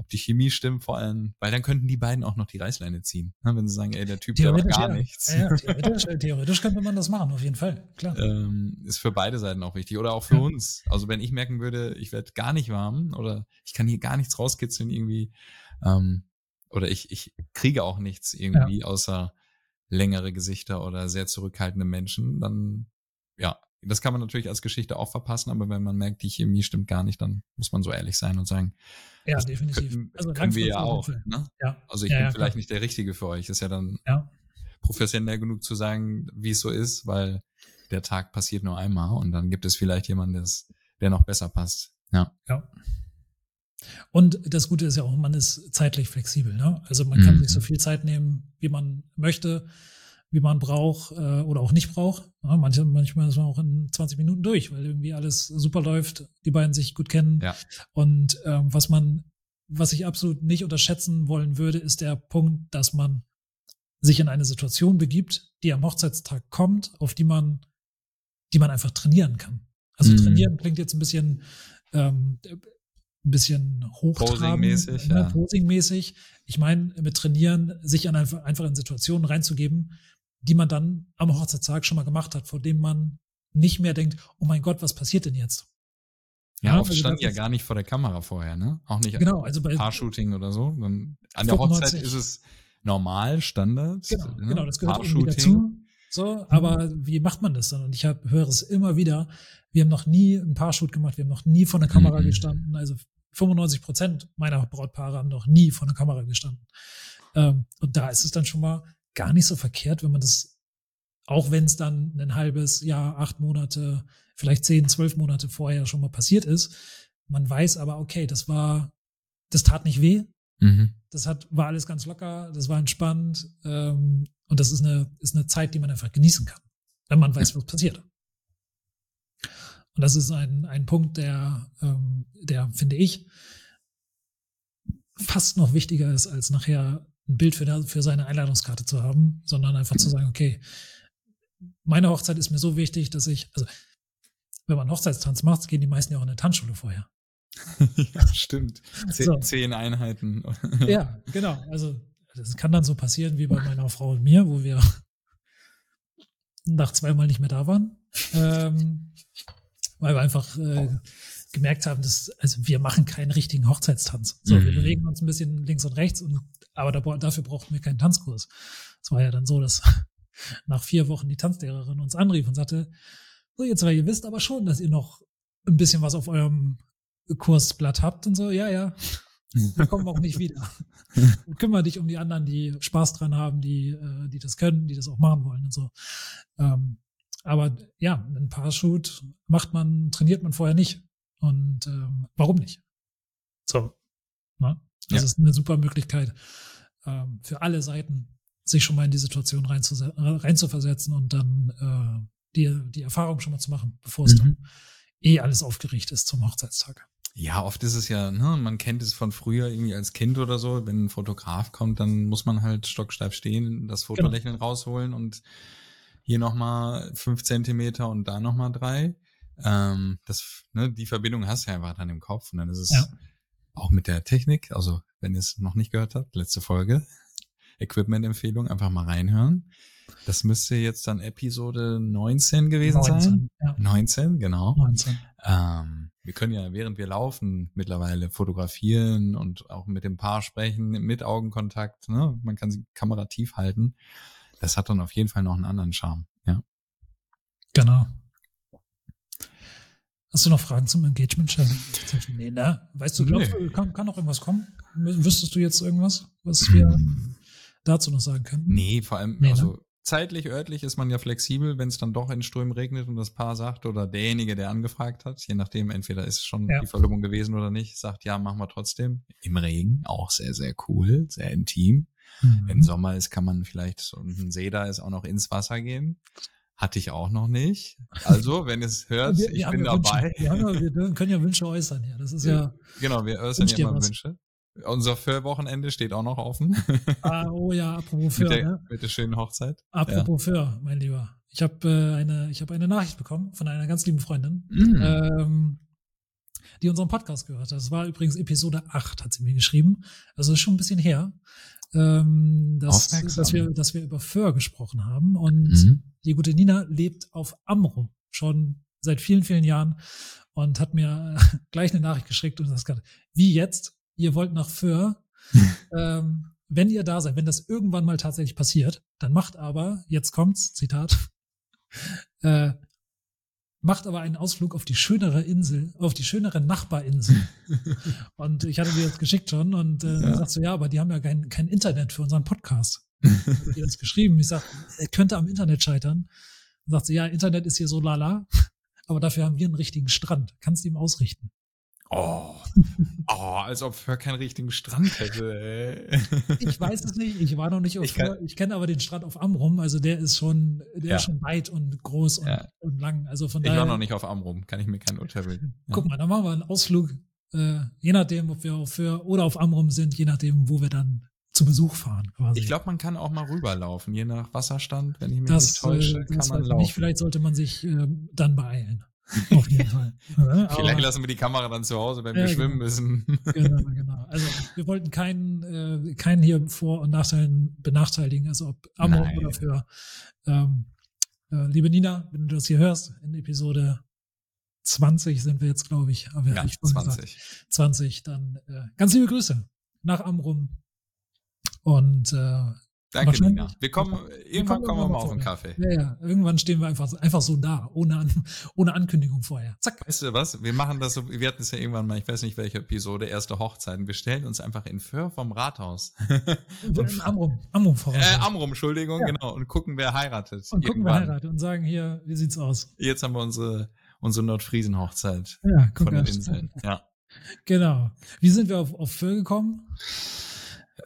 ob die Chemie stimmt vor allem, weil dann könnten die beiden auch noch die Reißleine ziehen, ne, wenn sie sagen, ey, der Typ, der gar ja. nichts. Ja, theoretisch, äh, theoretisch könnte man das machen, auf jeden Fall, klar. Ähm, ist für beide Seiten auch wichtig oder auch für ja. uns. Also wenn ich merken würde, ich werde gar nicht warm oder ich kann hier gar nichts rauskitzeln irgendwie ähm, oder ich, ich kriege auch nichts irgendwie außer längere Gesichter oder sehr zurückhaltende Menschen, dann ja, das kann man natürlich als Geschichte auch verpassen, aber wenn man merkt, die Chemie stimmt gar nicht, dann muss man so ehrlich sein und sagen, ja, definitiv. Können, also können wir ja auch. Ne? Ja. Also ich ja, bin ja, vielleicht klar. nicht der Richtige für euch. Ist ja dann professionell genug zu sagen, wie es so ist, weil der Tag passiert nur einmal und dann gibt es vielleicht jemanden, der noch besser passt. Ja. Ja. Und das Gute ist ja auch, man ist zeitlich flexibel. Ne? Also man kann mhm. sich so viel Zeit nehmen, wie man möchte, wie man braucht äh, oder auch nicht braucht. Ja, manche, manchmal ist man auch in 20 Minuten durch, weil irgendwie alles super läuft, die beiden sich gut kennen. Ja. Und ähm, was man, was ich absolut nicht unterschätzen wollen würde, ist der Punkt, dass man sich in eine Situation begibt, die am Hochzeitstag kommt, auf die man, die man einfach trainieren kann. Also mhm. trainieren klingt jetzt ein bisschen ähm, ein bisschen hochtrabend, Posing-mäßig. Ne, ja. Posing-mäßig. Ich meine, mit Trainieren, sich an einfach, einfach in Situationen reinzugeben, die man dann am Hochzeitstag schon mal gemacht hat, vor dem man nicht mehr denkt, oh mein Gott, was passiert denn jetzt? Ja, ja oft also stand ja gar nicht vor der Kamera vorher, ne? Auch nicht genau, also bei Paar-Shooting oder so. An der Hochzeit ist es normal, Standard. Genau, ne? genau das gehört irgendwie dazu. So, aber wie macht man das dann? Und ich hab, höre es immer wieder. Wir haben noch nie ein Paarshoot gemacht, wir haben noch nie vor der Kamera mhm. gestanden. Also 95 Prozent meiner Brautpaare haben noch nie vor der Kamera gestanden. Ähm, und da ist es dann schon mal gar nicht so verkehrt, wenn man das, auch wenn es dann ein halbes Jahr, acht Monate, vielleicht zehn, zwölf Monate vorher schon mal passiert ist, man weiß aber, okay, das war, das tat nicht weh. Mhm. Das hat, war alles ganz locker, das war entspannt. Ähm, und das ist eine, ist eine Zeit, die man einfach genießen kann, wenn man weiß, was passiert. Und das ist ein, ein Punkt, der, ähm, der, finde ich, fast noch wichtiger ist, als nachher ein Bild für, für seine Einladungskarte zu haben, sondern einfach zu sagen, okay, meine Hochzeit ist mir so wichtig, dass ich, also wenn man Hochzeitstanz macht, gehen die meisten ja auch in eine Tanzschule vorher. ja, stimmt. Zehn, so. zehn Einheiten. ja, genau. Also das kann dann so passieren wie bei meiner Frau und mir, wo wir nach zweimal nicht mehr da waren. Ähm, weil wir einfach äh, gemerkt haben, dass, also wir machen keinen richtigen Hochzeitstanz. So, mhm. wir bewegen uns ein bisschen links und rechts, und, aber da, dafür brauchten wir keinen Tanzkurs. Es war ja dann so, dass nach vier Wochen die Tanzlehrerin uns anrief und sagte, so, jetzt, weil ihr wisst aber schon, dass ihr noch ein bisschen was auf eurem Kursblatt habt und so, ja, ja, wir kommen auch nicht wieder. Und kümmere dich um die anderen, die Spaß dran haben, die, äh, die das können, die das auch machen wollen und so. Ähm, aber ja, ein Parachute macht man, trainiert man vorher nicht. Und ähm, warum nicht? So. Ne? Das ja. ist eine super Möglichkeit ähm, für alle Seiten, sich schon mal in die Situation reinzuversetzen und dann äh, die, die Erfahrung schon mal zu machen, bevor es mhm. dann eh alles aufgerichtet ist zum Hochzeitstag. Ja, oft ist es ja, ne, man kennt es von früher irgendwie als Kind oder so, wenn ein Fotograf kommt, dann muss man halt stocksteif stehen, das genau. Fotolächeln genau. rausholen und hier nochmal fünf Zentimeter und da nochmal drei. Ähm, das, ne, die Verbindung hast du ja einfach dann im Kopf und dann ist es ja. auch mit der Technik, also wenn ihr es noch nicht gehört habt, letzte Folge, Equipment-Empfehlung, einfach mal reinhören. Das müsste jetzt dann Episode 19 gewesen 19, sein. Ja. 19, genau. 19. Ähm, wir können ja, während wir laufen, mittlerweile fotografieren und auch mit dem Paar sprechen, mit Augenkontakt. Ne? Man kann die Kamera tief halten. Das hat dann auf jeden Fall noch einen anderen Charme. Ja. Genau. Hast du noch Fragen zum Engagement? Nee, ne? Weißt du, glaubst nee. du, kann, kann noch irgendwas kommen? Wüsstest du jetzt irgendwas, was wir hm. dazu noch sagen können? Nee, vor allem, nee, ne? also ne? zeitlich, örtlich ist man ja flexibel, wenn es dann doch in Strömen regnet und das Paar sagt oder derjenige, der angefragt hat, je nachdem, entweder ist schon ja. die Verlobung gewesen oder nicht, sagt, ja, machen wir trotzdem. Im Regen, auch sehr, sehr cool, sehr intim. Mhm. Wenn Sommer ist, kann man vielleicht, so ein See da ist, auch noch ins Wasser gehen. Hatte ich auch noch nicht. Also, wenn es hört, wir, ich wir bin dabei. Ja, wir können ja Wünsche äußern, ja. Das ist ja. Genau, wir äußern ja immer Wünsche. Unser Für-Wochenende steht auch noch offen. Ah, oh ja, apropos Für. mit, der, ne? mit der schönen Hochzeit. Apropos ja. Für, mein Lieber. Ich habe äh, eine, ich hab eine Nachricht bekommen von einer ganz lieben Freundin, mm. ähm, die unseren Podcast gehört hat. Das war übrigens Episode 8, hat sie mir geschrieben. Also ist schon ein bisschen her, ähm, dass, dass, wir, dass wir über Für gesprochen haben. Und mhm. die gute Nina lebt auf Amrum schon seit vielen, vielen Jahren und hat mir gleich eine Nachricht geschickt und gesagt, wie jetzt? ihr wollt nach Föhr, ähm, wenn ihr da seid, wenn das irgendwann mal tatsächlich passiert, dann macht aber, jetzt kommt's, Zitat, äh, macht aber einen Ausflug auf die schönere Insel, auf die schönere Nachbarinsel. und ich hatte dir das geschickt schon und äh, ja. sagst du, ja, aber die haben ja kein, kein Internet für unseren Podcast. ich habe das geschrieben. Ich sag, er könnte am Internet scheitern. Dann sagt sie, ja, Internet ist hier so lala, aber dafür haben wir einen richtigen Strand. Kannst du ihm ausrichten. Oh, oh, als ob Föhr keinen richtigen Strand hätte. Ey. Ich weiß es nicht. Ich war noch nicht auf ich Föhr. Ich kenne aber den Strand auf Amrum. Also der ist schon, der ja. ist schon weit und groß und, ja. und, lang. Also von ich daher. Ich war noch nicht auf Amrum. Kann ich mir kein Urteil bilden. Guck mal, dann machen wir einen Ausflug. Äh, je nachdem, ob wir auf Föhr oder auf Amrum sind, je nachdem, wo wir dann zu Besuch fahren. Quasi. Ich glaube, man kann auch mal rüberlaufen, je nach Wasserstand. Wenn ich mich das, nicht täusche, äh, kann man laufen. Nicht. Vielleicht sollte man sich äh, dann beeilen. Auf jeden Fall. Vielleicht lassen wir die Kamera dann zu Hause, wenn ja, wir genau. schwimmen müssen. Genau, genau. Also wir wollten keinen, äh, keinen hier Vor- und Nachteilen benachteiligen, also ob Amor oder für ähm, äh, liebe Nina, wenn du das hier hörst, in Episode 20 sind wir jetzt, glaube ich. Aber ja, ich 20. Gesagt, 20, dann äh, ganz liebe Grüße nach Amrum. Und äh, Danke, Nina. Wir kommen, irgendwann kommen wir mal auf einen Kaffee. Ja, ja. Irgendwann stehen wir einfach, einfach so da, ohne, An ohne Ankündigung vorher. Zack. Weißt du was? Wir machen das so, wir hatten es ja irgendwann mal, ich weiß nicht welche Episode, erste Hochzeiten. Wir stellen uns einfach in Föhr vom Rathaus. in Amrum. Amrum voraus. Äh, Amrum, Entschuldigung, ja. genau. Und gucken, wer heiratet. Und gucken, wer heiratet und sagen hier, wie sieht's aus? Jetzt haben wir unsere, unsere Nordfriesen-Hochzeit. Ja, Von den Inseln. Ja. Genau. Wie sind wir auf, auf Föhr gekommen?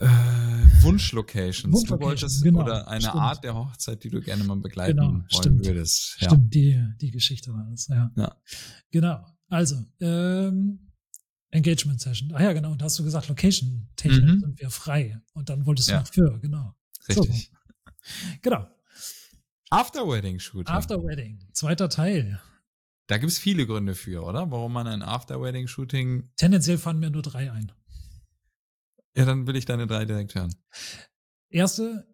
Äh, Wunschlocations. Wunsch du wolltest genau, oder eine stimmt. Art der Hochzeit, die du gerne mal begleiten genau, wollen stimmt. würdest. Ja. Stimmt, die, die Geschichte war das, ja. ja. Genau. Also, ähm, Engagement Session. Ah ja, genau. Und hast du gesagt, Location technisch mhm. sind wir frei. Und dann wolltest du ja. noch für, genau. Richtig. So. Genau. After Wedding Shooting. After Wedding, zweiter Teil. Da gibt es viele Gründe für, oder? Warum man ein After Wedding Shooting. Tendenziell fallen mir nur drei ein. Ja, dann will ich deine drei direkt hören. Erste,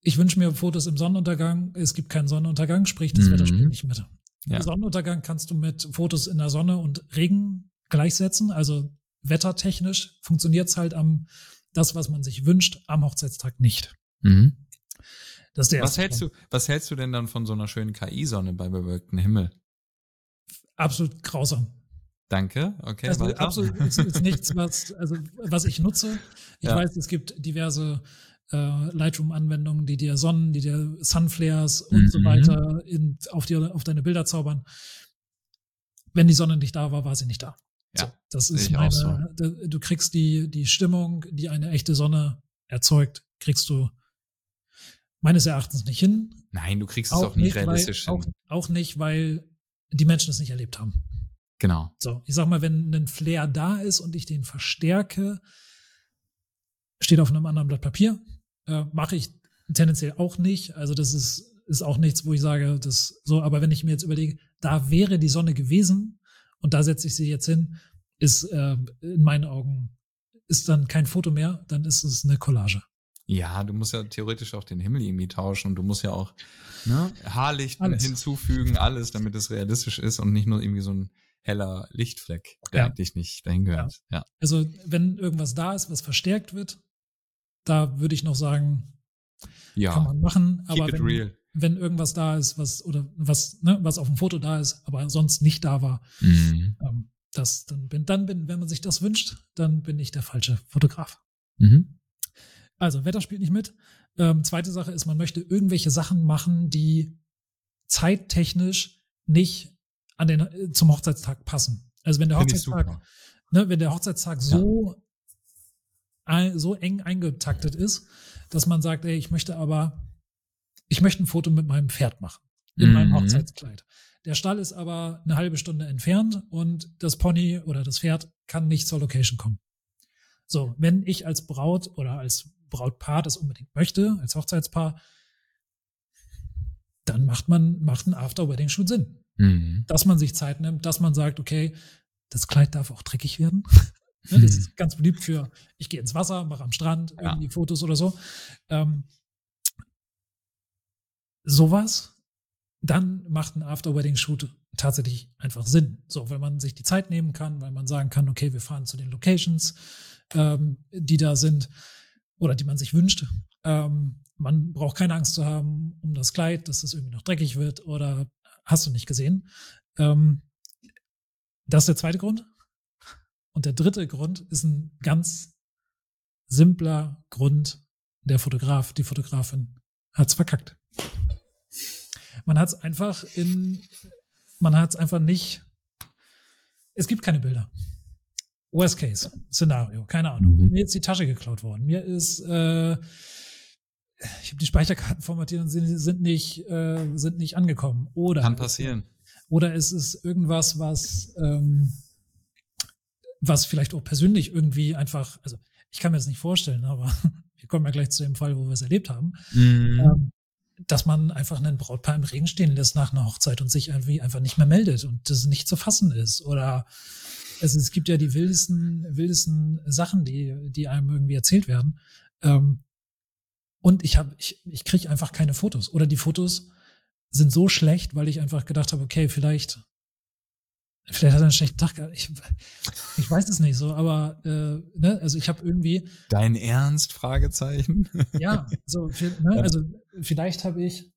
ich wünsche mir Fotos im Sonnenuntergang. Es gibt keinen Sonnenuntergang, sprich, das mhm. Wetter spielt nicht mit. Ja. Sonnenuntergang kannst du mit Fotos in der Sonne und Regen gleichsetzen. Also wettertechnisch funktioniert es halt am, das, was man sich wünscht, am Hochzeitstag nicht. Mhm. Das ist der was hältst du, was hältst du denn dann von so einer schönen KI-Sonne bei bewölktem Himmel? Absolut grausam. Danke, okay. Also weiter. absolut ist, ist nichts, was, also, was ich nutze. Ich ja. weiß, es gibt diverse äh, Lightroom-Anwendungen, die dir Sonnen, die dir Sunflares und mhm. so weiter in, auf, die, auf deine Bilder zaubern. Wenn die Sonne nicht da war, war sie nicht da. Ja, so, das ist meine, so. du kriegst die, die Stimmung, die eine echte Sonne erzeugt, kriegst du meines Erachtens nicht hin. Nein, du kriegst auch es auch nicht realistisch weil, hin. Auch, auch nicht, weil die Menschen es nicht erlebt haben. Genau. So, ich sag mal, wenn ein Flair da ist und ich den verstärke, steht auf einem anderen Blatt Papier. Äh, Mache ich tendenziell auch nicht. Also das ist, ist auch nichts, wo ich sage, das so, aber wenn ich mir jetzt überlege, da wäre die Sonne gewesen und da setze ich sie jetzt hin, ist äh, in meinen Augen ist dann kein Foto mehr, dann ist es eine Collage. Ja, du musst ja theoretisch auch den Himmel irgendwie tauschen und du musst ja auch ne, Haarlicht hinzufügen, alles, damit es realistisch ist und nicht nur irgendwie so ein heller Lichtfleck, der ja. eigentlich nicht dahin gehört. Ja. ja. Also wenn irgendwas da ist, was verstärkt wird, da würde ich noch sagen, ja. kann man machen. Aber wenn, wenn, irgendwas da ist, was oder was, ne, was auf dem Foto da ist, aber sonst nicht da war, mhm. ähm, das, dann bin, dann bin, wenn man sich das wünscht, dann bin ich der falsche Fotograf. Mhm. Also Wetter spielt nicht mit. Ähm, zweite Sache ist, man möchte irgendwelche Sachen machen, die zeittechnisch nicht an den, äh, zum Hochzeitstag passen. Also wenn der Hochzeitstag, ne, wenn der Hochzeitstag ja. so, ein, so eng eingetaktet ist, dass man sagt, ey, ich möchte aber, ich möchte ein Foto mit meinem Pferd machen. In mhm. meinem Hochzeitskleid. Der Stall ist aber eine halbe Stunde entfernt und das Pony oder das Pferd kann nicht zur Location kommen. So, wenn ich als Braut oder als Brautpaar das unbedingt möchte, als Hochzeitspaar, dann macht man, macht ein After-Wedding-Shoot Sinn. Mhm. Dass man sich Zeit nimmt, dass man sagt, okay, das Kleid darf auch dreckig werden. das ist ganz beliebt für, ich gehe ins Wasser, mache am Strand ja. irgendwie Fotos oder so. Ähm, sowas, dann macht ein After-Wedding-Shoot tatsächlich einfach Sinn. So, wenn man sich die Zeit nehmen kann, weil man sagen kann, okay, wir fahren zu den Locations, ähm, die da sind oder die man sich wünscht. Ähm, man braucht keine Angst zu haben um das Kleid, dass es irgendwie noch dreckig wird oder hast du nicht gesehen. Ähm, das ist der zweite Grund. Und der dritte Grund ist ein ganz simpler Grund. Der Fotograf, die Fotografin hat's verkackt. Man hat es einfach in, man hat es einfach nicht, es gibt keine Bilder. Worst Case Szenario, keine Ahnung. Mhm. Mir ist die Tasche geklaut worden. Mir ist, äh, ich habe die Speicherkarten formatiert und sie sind nicht, äh, sind nicht angekommen. Oder kann passieren. Oder es ist irgendwas, was, ähm, was vielleicht auch persönlich irgendwie einfach, also ich kann mir das nicht vorstellen, aber wir kommen ja gleich zu dem Fall, wo wir es erlebt haben, mhm. ähm, dass man einfach einen Brautpaar im Regen stehen lässt nach einer Hochzeit und sich irgendwie einfach nicht mehr meldet und das nicht zu fassen ist. Oder es, es gibt ja die wildesten, wildesten Sachen, die, die einem irgendwie erzählt werden. Ähm, und ich habe, ich, ich kriege einfach keine Fotos. Oder die Fotos sind so schlecht, weil ich einfach gedacht habe, okay, vielleicht Vielleicht hat er einen schlechten Tag gehabt. Ich, ich weiß es nicht so, aber äh, ne, also ich habe irgendwie. Dein Ernst? Fragezeichen. Ja, so ne, also vielleicht habe ich.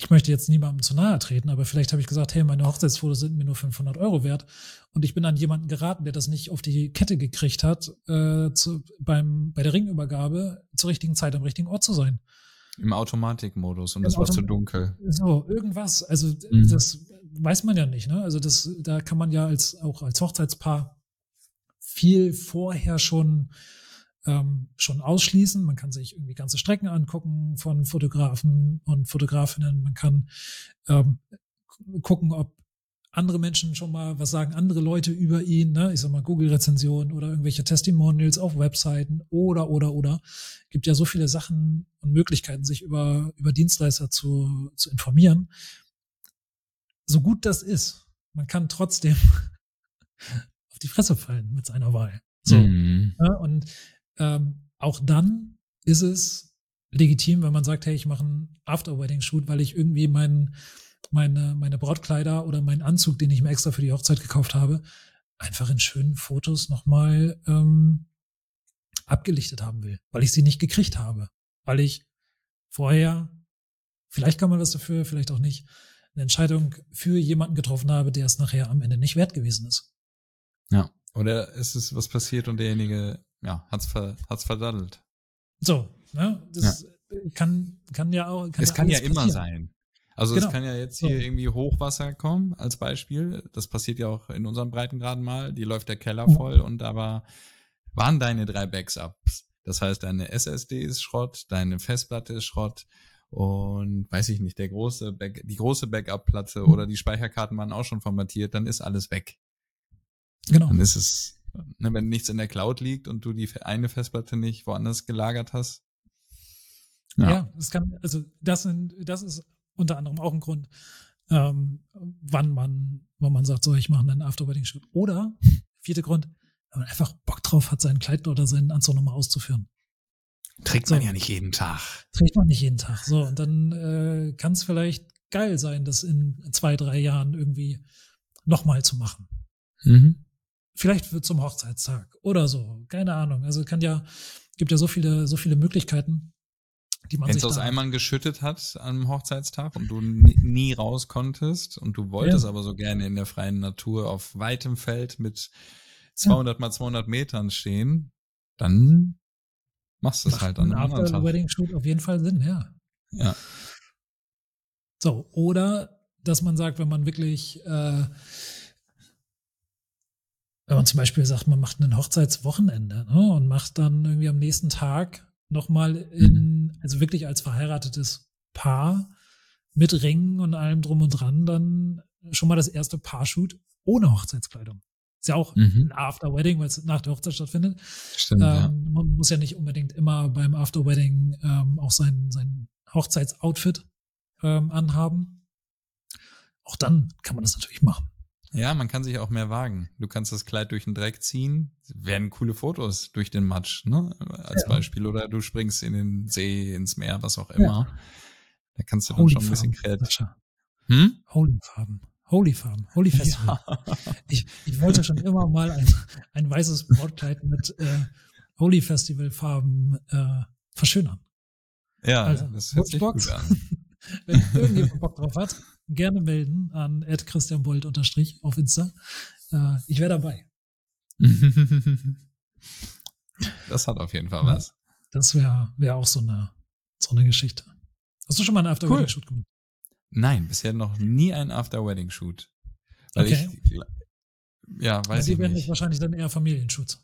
Ich möchte jetzt niemandem zu nahe treten, aber vielleicht habe ich gesagt, hey, meine Hochzeitsfotos sind mir nur 500 Euro wert und ich bin an jemanden geraten, der das nicht auf die Kette gekriegt hat, äh, zu, beim bei der Ringübergabe zur richtigen Zeit am richtigen Ort zu sein. Im Automatikmodus und Im es war zu dunkel. So, irgendwas. Also mhm. das weiß man ja nicht. Ne? Also das, da kann man ja als auch als Hochzeitspaar viel vorher schon ähm, schon ausschließen. Man kann sich irgendwie ganze Strecken angucken von Fotografen und Fotografinnen. Man kann ähm, gucken, ob andere Menschen schon mal, was sagen andere Leute über ihn, ne? ich sag mal Google-Rezensionen oder irgendwelche Testimonials auf Webseiten oder, oder, oder. Gibt ja so viele Sachen und Möglichkeiten, sich über, über Dienstleister zu, zu informieren so gut das ist, man kann trotzdem auf die Fresse fallen mit seiner Wahl. So. Mhm. Ja, und ähm, auch dann ist es legitim, wenn man sagt, hey, ich mache einen After-Wedding-Shoot, weil ich irgendwie mein, meine, meine Brautkleider oder meinen Anzug, den ich mir extra für die Hochzeit gekauft habe, einfach in schönen Fotos nochmal ähm, abgelichtet haben will, weil ich sie nicht gekriegt habe, weil ich vorher, vielleicht kann man was dafür, vielleicht auch nicht, eine Entscheidung für jemanden getroffen habe, der es nachher am Ende nicht wert gewesen ist. Ja. Oder ist es was passiert und derjenige, ja, hat's, ver, hat's verdaddelt. So, ne? Das ja. kann, kann ja auch. Kann es ja kann ja immer sein. Also genau. es kann ja jetzt hier so. irgendwie Hochwasser kommen, als Beispiel. Das passiert ja auch in unseren Breitengraden mal. Die läuft der Keller voll und da war, waren deine drei Backups. Das heißt, deine SSD ist Schrott, deine Festplatte ist Schrott und weiß ich nicht, der große Back, die große Backup-Platte mhm. oder die Speicherkarten waren auch schon formatiert, dann ist alles weg. Genau. Dann ist es, wenn nichts in der Cloud liegt und du die eine Festplatte nicht woanders gelagert hast. Ja, ja das kann, also das sind, das ist unter anderem auch ein Grund, ähm, wann man, wann man sagt, so, ich mache einen After-Wedding-Shoot. Oder, vierte Grund, wenn man einfach Bock drauf hat, sein Kleid oder seinen Anzug nochmal auszuführen. Trägt man so, ja nicht jeden Tag. Trägt man nicht jeden Tag. So, und dann äh, kann es vielleicht geil sein, das in zwei, drei Jahren irgendwie nochmal zu machen. Mhm. Vielleicht für zum Hochzeitstag oder so. Keine Ahnung. Also kann ja, gibt ja so viele, so viele Möglichkeiten, die man Wenn es aus Eimern geschüttet hat am Hochzeitstag und du nie, raus konntest und du wolltest ja. aber so gerne in der freien Natur auf weitem Feld mit 200 ja. mal 200 Metern stehen, dann machst du es halt an einem anderen Wedding Shoot auf jeden Fall Sinn, ja. Ja. So, oder dass man sagt, wenn man wirklich, äh, wenn man zum Beispiel sagt, man macht ein Hochzeitswochenende ne, und macht dann irgendwie am nächsten Tag nochmal in, also wirklich als verheiratetes Paar mit Ringen und allem drum und dran, dann schon mal das erste Paarshoot ohne Hochzeitskleidung. Ist ja auch mhm. ein After Wedding, weil es nach der Hochzeit stattfindet. Stimmt, ähm, ja. Man muss ja nicht unbedingt immer beim After Wedding ähm, auch sein, sein Hochzeitsoutfit ähm, anhaben. Auch dann kann man das natürlich machen. Ja, man kann sich auch mehr wagen. Du kannst das Kleid durch den Dreck ziehen, werden coole Fotos durch den Matsch, ne? Als ja. Beispiel. Oder du springst in den See, ins Meer, was auch immer. Ja. Da kannst du dann Holy schon ein bisschen kreativ. Hm? Holy Farben. Holy Farm, Holy Festival. Ja. Ich, ich wollte schon immer mal ein, ein weißes Brautkleid mit äh, Holy Festival Farben äh, verschönern. Ja, also, das hört sich gut an. Wenn irgendjemand Bock drauf hat, gerne melden an christianbold unterstrich auf Insta. Äh, ich wäre dabei. das hat auf jeden Fall ja, was. Das wäre wär auch so eine, so eine Geschichte. Hast du schon mal einen After cool. Shoot gemacht? Nein, bisher noch nie ein After-Wedding-Shoot. Weil okay. ich, ja, weiß ja, ich werden nicht. wahrscheinlich dann eher Familienschutz.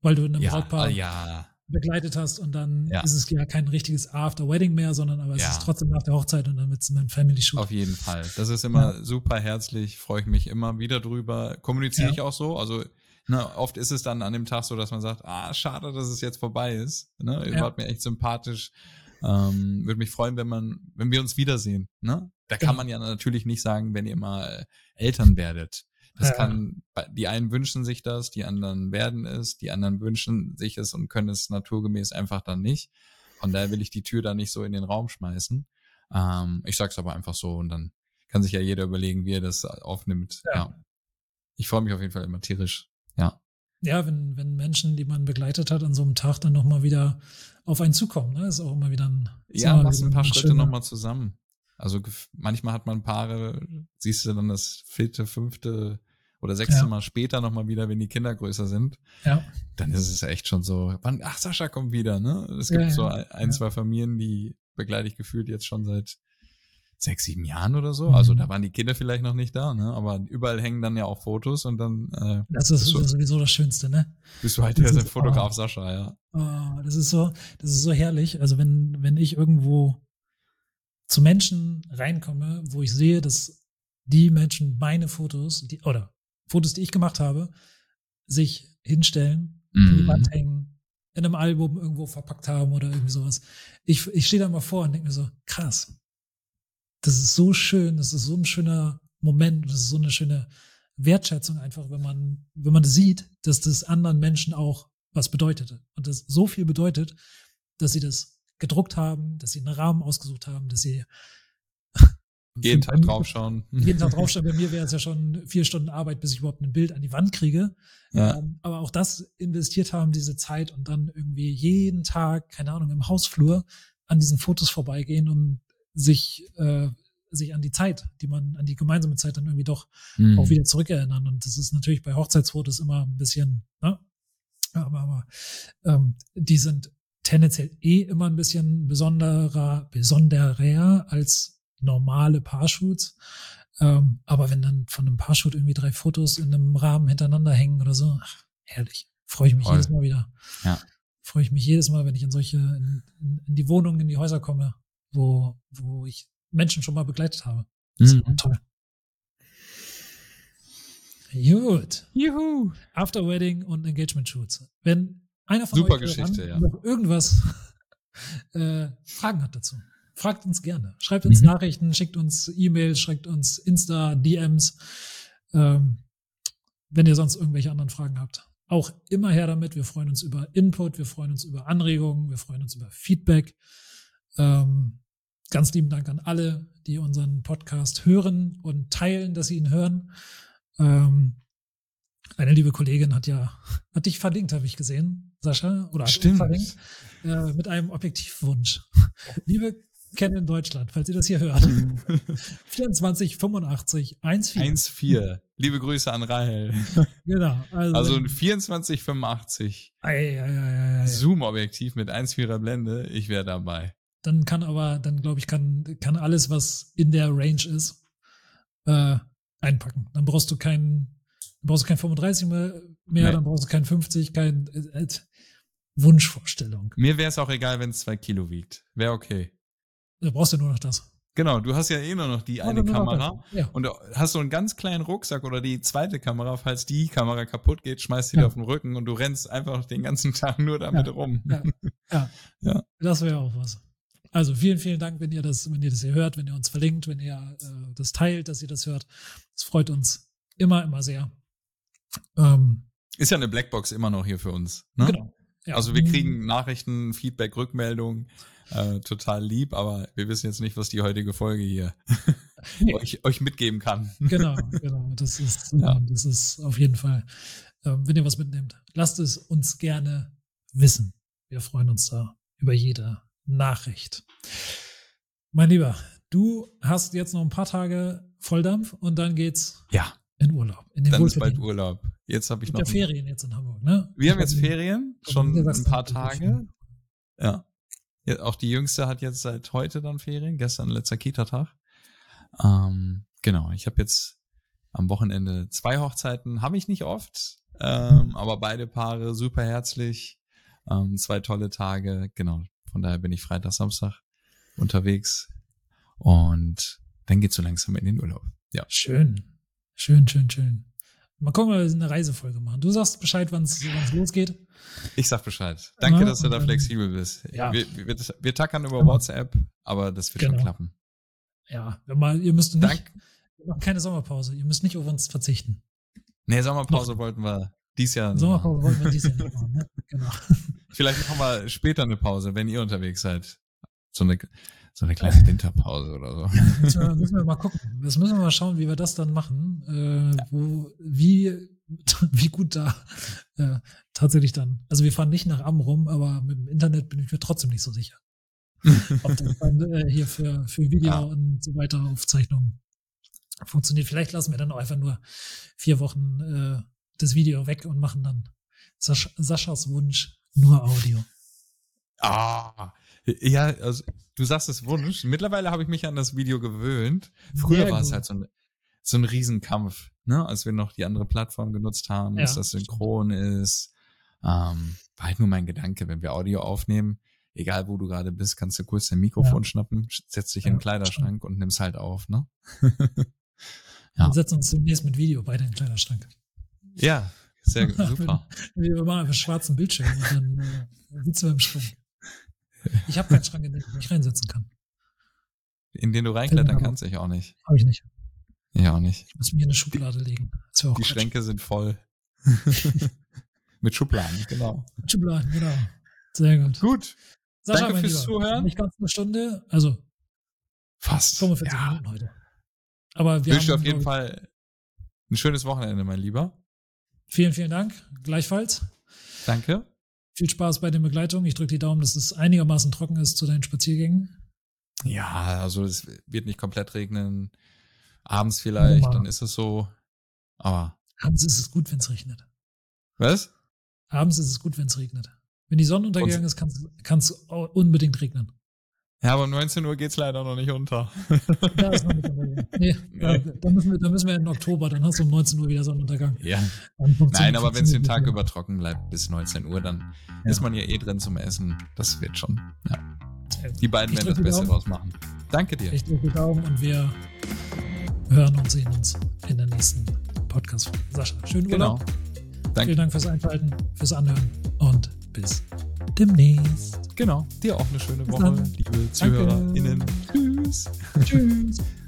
Weil du in einem ja, Brautpaar ja. Begleitet hast und dann ja. ist es ja kein richtiges After-Wedding mehr, sondern aber es ist trotzdem nach der Hochzeit und dann wird es ein Family-Shoot. Auf jeden Fall. Das ist immer super herzlich, freue ich mich immer wieder drüber. Kommuniziere ich auch so. Also Ne, oft ist es dann an dem Tag so, dass man sagt, ah, schade, dass es jetzt vorbei ist. Ne? Ihr ja. wart mir echt sympathisch. Ähm, Würde mich freuen, wenn man, wenn wir uns wiedersehen. Ne? Da kann man ja natürlich nicht sagen, wenn ihr mal Eltern werdet. Das ja. kann, die einen wünschen sich das, die anderen werden es, die anderen wünschen sich es und können es naturgemäß einfach dann nicht. Von daher will ich die Tür da nicht so in den Raum schmeißen. Ähm, ich sag's aber einfach so und dann kann sich ja jeder überlegen, wie er das aufnimmt. Ja. ja. Ich freue mich auf jeden Fall immer tierisch. Ja ja, wenn, wenn Menschen, die man begleitet hat, an so einem Tag dann nochmal wieder auf einen zukommen, ne? ist auch immer wieder ein. Ja, machst ein paar Schritte nochmal zusammen. Also manchmal hat man Paare, siehst du dann das vierte, fünfte oder sechste ja. Mal später nochmal wieder, wenn die Kinder größer sind. Ja. Dann ist es echt schon so, wann, ach, Sascha kommt wieder, ne? Es gibt ja, so ein, zwei Familien, die begleite ich gefühlt jetzt schon seit sechs, sieben Jahren oder so. Also mhm. Also da waren die Kinder vielleicht noch nicht da, ne? Aber überall hängen dann ja auch Fotos und dann. Äh, das ist so, sowieso das Schönste, ne? Bist du halt der ist, Fotograf oh, Sascha, ja. Oh, das ist so, das ist so herrlich. Also wenn, wenn ich irgendwo zu Menschen reinkomme, wo ich sehe, dass die Menschen meine Fotos, die, oder Fotos, die ich gemacht habe, sich hinstellen, mhm. in die Wand hängen, in einem Album irgendwo verpackt haben oder irgendwie sowas. Ich, ich stehe da mal vor und denke mir so, krass, das ist so schön, das ist so ein schöner Moment, das ist so eine schöne Wertschätzung einfach, wenn man, wenn man sieht, dass das anderen Menschen auch was bedeutete und das so viel bedeutet, dass sie das gedruckt haben, dass sie einen Rahmen ausgesucht haben, dass sie jeden Tag draufschauen. Jeden Tag draufschauen. Bei mir wäre es ja schon vier Stunden Arbeit, bis ich überhaupt ein Bild an die Wand kriege. Ja. Ähm, aber auch das investiert haben, diese Zeit und dann irgendwie jeden Tag, keine Ahnung, im Hausflur an diesen Fotos vorbeigehen und sich, äh, sich an die Zeit, die man, an die gemeinsame Zeit dann irgendwie doch mhm. auch wieder zurückerinnern. Und das ist natürlich bei Hochzeitsfotos immer ein bisschen, ne? aber, aber ähm, die sind tendenziell eh immer ein bisschen besonderer, besonderer als normale Paarshoots. Ähm, aber wenn dann von einem Paarshoot irgendwie drei Fotos in einem Rahmen hintereinander hängen oder so, ach, herrlich. Freue ich mich Voll. jedes Mal wieder. Ja. Freue ich mich jedes Mal, wenn ich in solche, in, in, die Wohnungen, in die Häuser komme wo, wo ich Menschen schon mal begleitet habe. Das mhm. ist toll. Gut. Juhu. After Wedding und Engagement Shoots. Wenn einer von Super euch Geschichte, ja. noch irgendwas äh, Fragen hat dazu, fragt uns gerne. Schreibt uns mhm. Nachrichten, schickt uns E-Mails, schreibt uns Insta, DMs. Ähm, wenn ihr sonst irgendwelche anderen Fragen habt. Auch immer her damit. Wir freuen uns über Input, wir freuen uns über Anregungen, wir freuen uns über Feedback. Ähm, Ganz lieben Dank an alle, die unseren Podcast hören und teilen, dass sie ihn hören. Ähm, eine liebe Kollegin hat ja, hat dich verlinkt, habe ich gesehen, Sascha, oder Stimmt. verlinkt, äh, mit einem Objektivwunsch. liebe Canon Deutschland, falls ihr das hier hört. 24 85 14. 14. Liebe Grüße an Rahel. Genau. Also, also ein 24 85. Zoom-Objektiv mit 1,4er Blende. Ich wäre dabei. Dann kann aber, dann glaube ich, kann, kann alles, was in der Range ist, äh, einpacken. Dann brauchst du keinen, brauchst du kein 35 mehr, mehr nee. dann brauchst du kein 50, kein äh, äh, Wunschvorstellung. Mir wäre es auch egal, wenn es zwei Kilo wiegt. Wäre okay. Da brauchst du nur noch das. Genau, du hast ja eh nur noch die ja, eine Kamera ja. und hast so einen ganz kleinen Rucksack oder die zweite Kamera, falls die Kamera kaputt geht, schmeißt sie ja. dir auf den Rücken und du rennst einfach den ganzen Tag nur damit rum. Ja, ja. das wäre auch was. Also vielen, vielen Dank, wenn ihr das, wenn ihr das hier hört, wenn ihr uns verlinkt, wenn ihr äh, das teilt, dass ihr das hört. Das freut uns immer, immer sehr. Ähm, ist ja eine Blackbox immer noch hier für uns. Ne? Genau. Ja. Also wir kriegen Nachrichten, Feedback, Rückmeldungen, äh, total lieb, aber wir wissen jetzt nicht, was die heutige Folge hier nee. euch, euch mitgeben kann. Genau, genau. Das ist, ja. das ist auf jeden Fall, äh, wenn ihr was mitnehmt, lasst es uns gerne wissen. Wir freuen uns da über jede Nachricht. Mein Lieber, du hast jetzt noch ein paar Tage Volldampf und dann geht's ja. In Urlaub. In den dann ist bald Urlaub. Jetzt habe ich noch. Ja Ferien jetzt in Hamburg, ne? Wir haben jetzt Ferien, schon ein paar Tage. Ja. ja. Auch die Jüngste hat jetzt seit heute dann Ferien, gestern letzter Kita-Tag. Ähm, genau, ich habe jetzt am Wochenende zwei Hochzeiten, habe ich nicht oft, ähm, aber beide Paare super herzlich, ähm, zwei tolle Tage, genau. Von daher bin ich Freitag, Samstag unterwegs und dann geht's so langsam in den Urlaub. Ja. Schön, schön, schön, schön. Mal gucken, ob wir eine Reisefolge machen. Du sagst Bescheid, wann es losgeht. Ich sag Bescheid. Danke, ja, dass du da flexibel bist. Ja. Wir, wir, wir tackern über genau. WhatsApp, aber das wird genau. schon klappen. Ja, mal, ihr müsst nicht, Dank. wir machen keine Sommerpause. Ihr müsst nicht auf uns verzichten. Nee, Sommerpause Noch. wollten wir dies Jahr Sommerpause machen. wollten wir dies Jahr nicht machen, ne? Genau. Vielleicht machen wir später eine Pause, wenn ihr unterwegs seid. So eine, so eine kleine Winterpause oder so. Müssen wir, müssen wir mal gucken. Das müssen wir mal schauen, wie wir das dann machen. Äh, wo, wie, wie gut da äh, tatsächlich dann. Also wir fahren nicht nach Amrum, aber mit dem Internet bin ich mir trotzdem nicht so sicher. Ob das dann äh, hier für, für Video ja. und so weiter Aufzeichnungen funktioniert. Vielleicht lassen wir dann auch einfach nur vier Wochen äh, das Video weg und machen dann Sasch Saschas Wunsch nur Audio. Ah, ja, also du sagst es Wunsch. Mittlerweile habe ich mich an das Video gewöhnt. Früher war es halt so ein, so ein Riesenkampf, ne? als wir noch die andere Plattform genutzt haben, ja. dass das synchron ist. Ähm, war halt nur mein Gedanke, wenn wir Audio aufnehmen, egal wo du gerade bist, kannst du kurz dein Mikrofon ja. schnappen, setzt dich ja, in den Kleiderschrank und nimmst halt auf, ne? ja. Und setzen uns demnächst mit Video beide in den Kleiderschrank. Ja, sehr super. wir machen einfach schwarzen Bildschirm und dann äh, sitzen wir im Schrank. Ich habe keinen Schrank, in den ich mich reinsetzen kann. In den du reinklettern kannst, ich auch nicht. Habe ich nicht. Ja, auch nicht. Ich muss mir in eine Schublade legen. die Quatsch. Schränke sind voll. Mit Schubladen, genau. Mit Schubladen, genau. Sehr gut. Gut. Sascha, Danke fürs Lieber, Zuhören. Nicht ganz eine Stunde, also fast 45 ja. Minuten heute. Aber wir Wünsche dir auf jeden Fall ein schönes Wochenende, mein Lieber. Vielen, vielen Dank. Gleichfalls. Danke. Viel Spaß bei den Begleitungen. Ich drücke die Daumen, dass es einigermaßen trocken ist zu deinen Spaziergängen. Ja, also es wird nicht komplett regnen. Abends vielleicht, dann ist es so. Aber. Abends ist es gut, wenn es regnet. Was? Abends ist es gut, wenn es regnet. Wenn die Sonne untergegangen ist, kann es unbedingt regnen. Ja, aber um 19 Uhr geht's leider noch nicht unter. Da ist noch nicht untergegangen. Nee, nee. Da, müssen wir, da müssen wir in Oktober, dann hast du um 19 Uhr wieder Sonnenuntergang. Ja. Nein, aber wenn es den Tag über trocken bleibt bis 19 Uhr, dann ja. ist man ja eh drin zum Essen. Das wird schon. Ja. Die beiden werden das Beste draus machen. Danke dir. Ich drücke die Daumen und wir hören und sehen uns in der nächsten Podcast-Folge. Sascha, schönen Urlaub. Genau. Danke. Vielen Dank fürs Einschalten, fürs Anhören und bis demnächst. Genau. Dir auch eine schöne Woche, liebe ZuhörerInnen. Tschüss. Tschüss.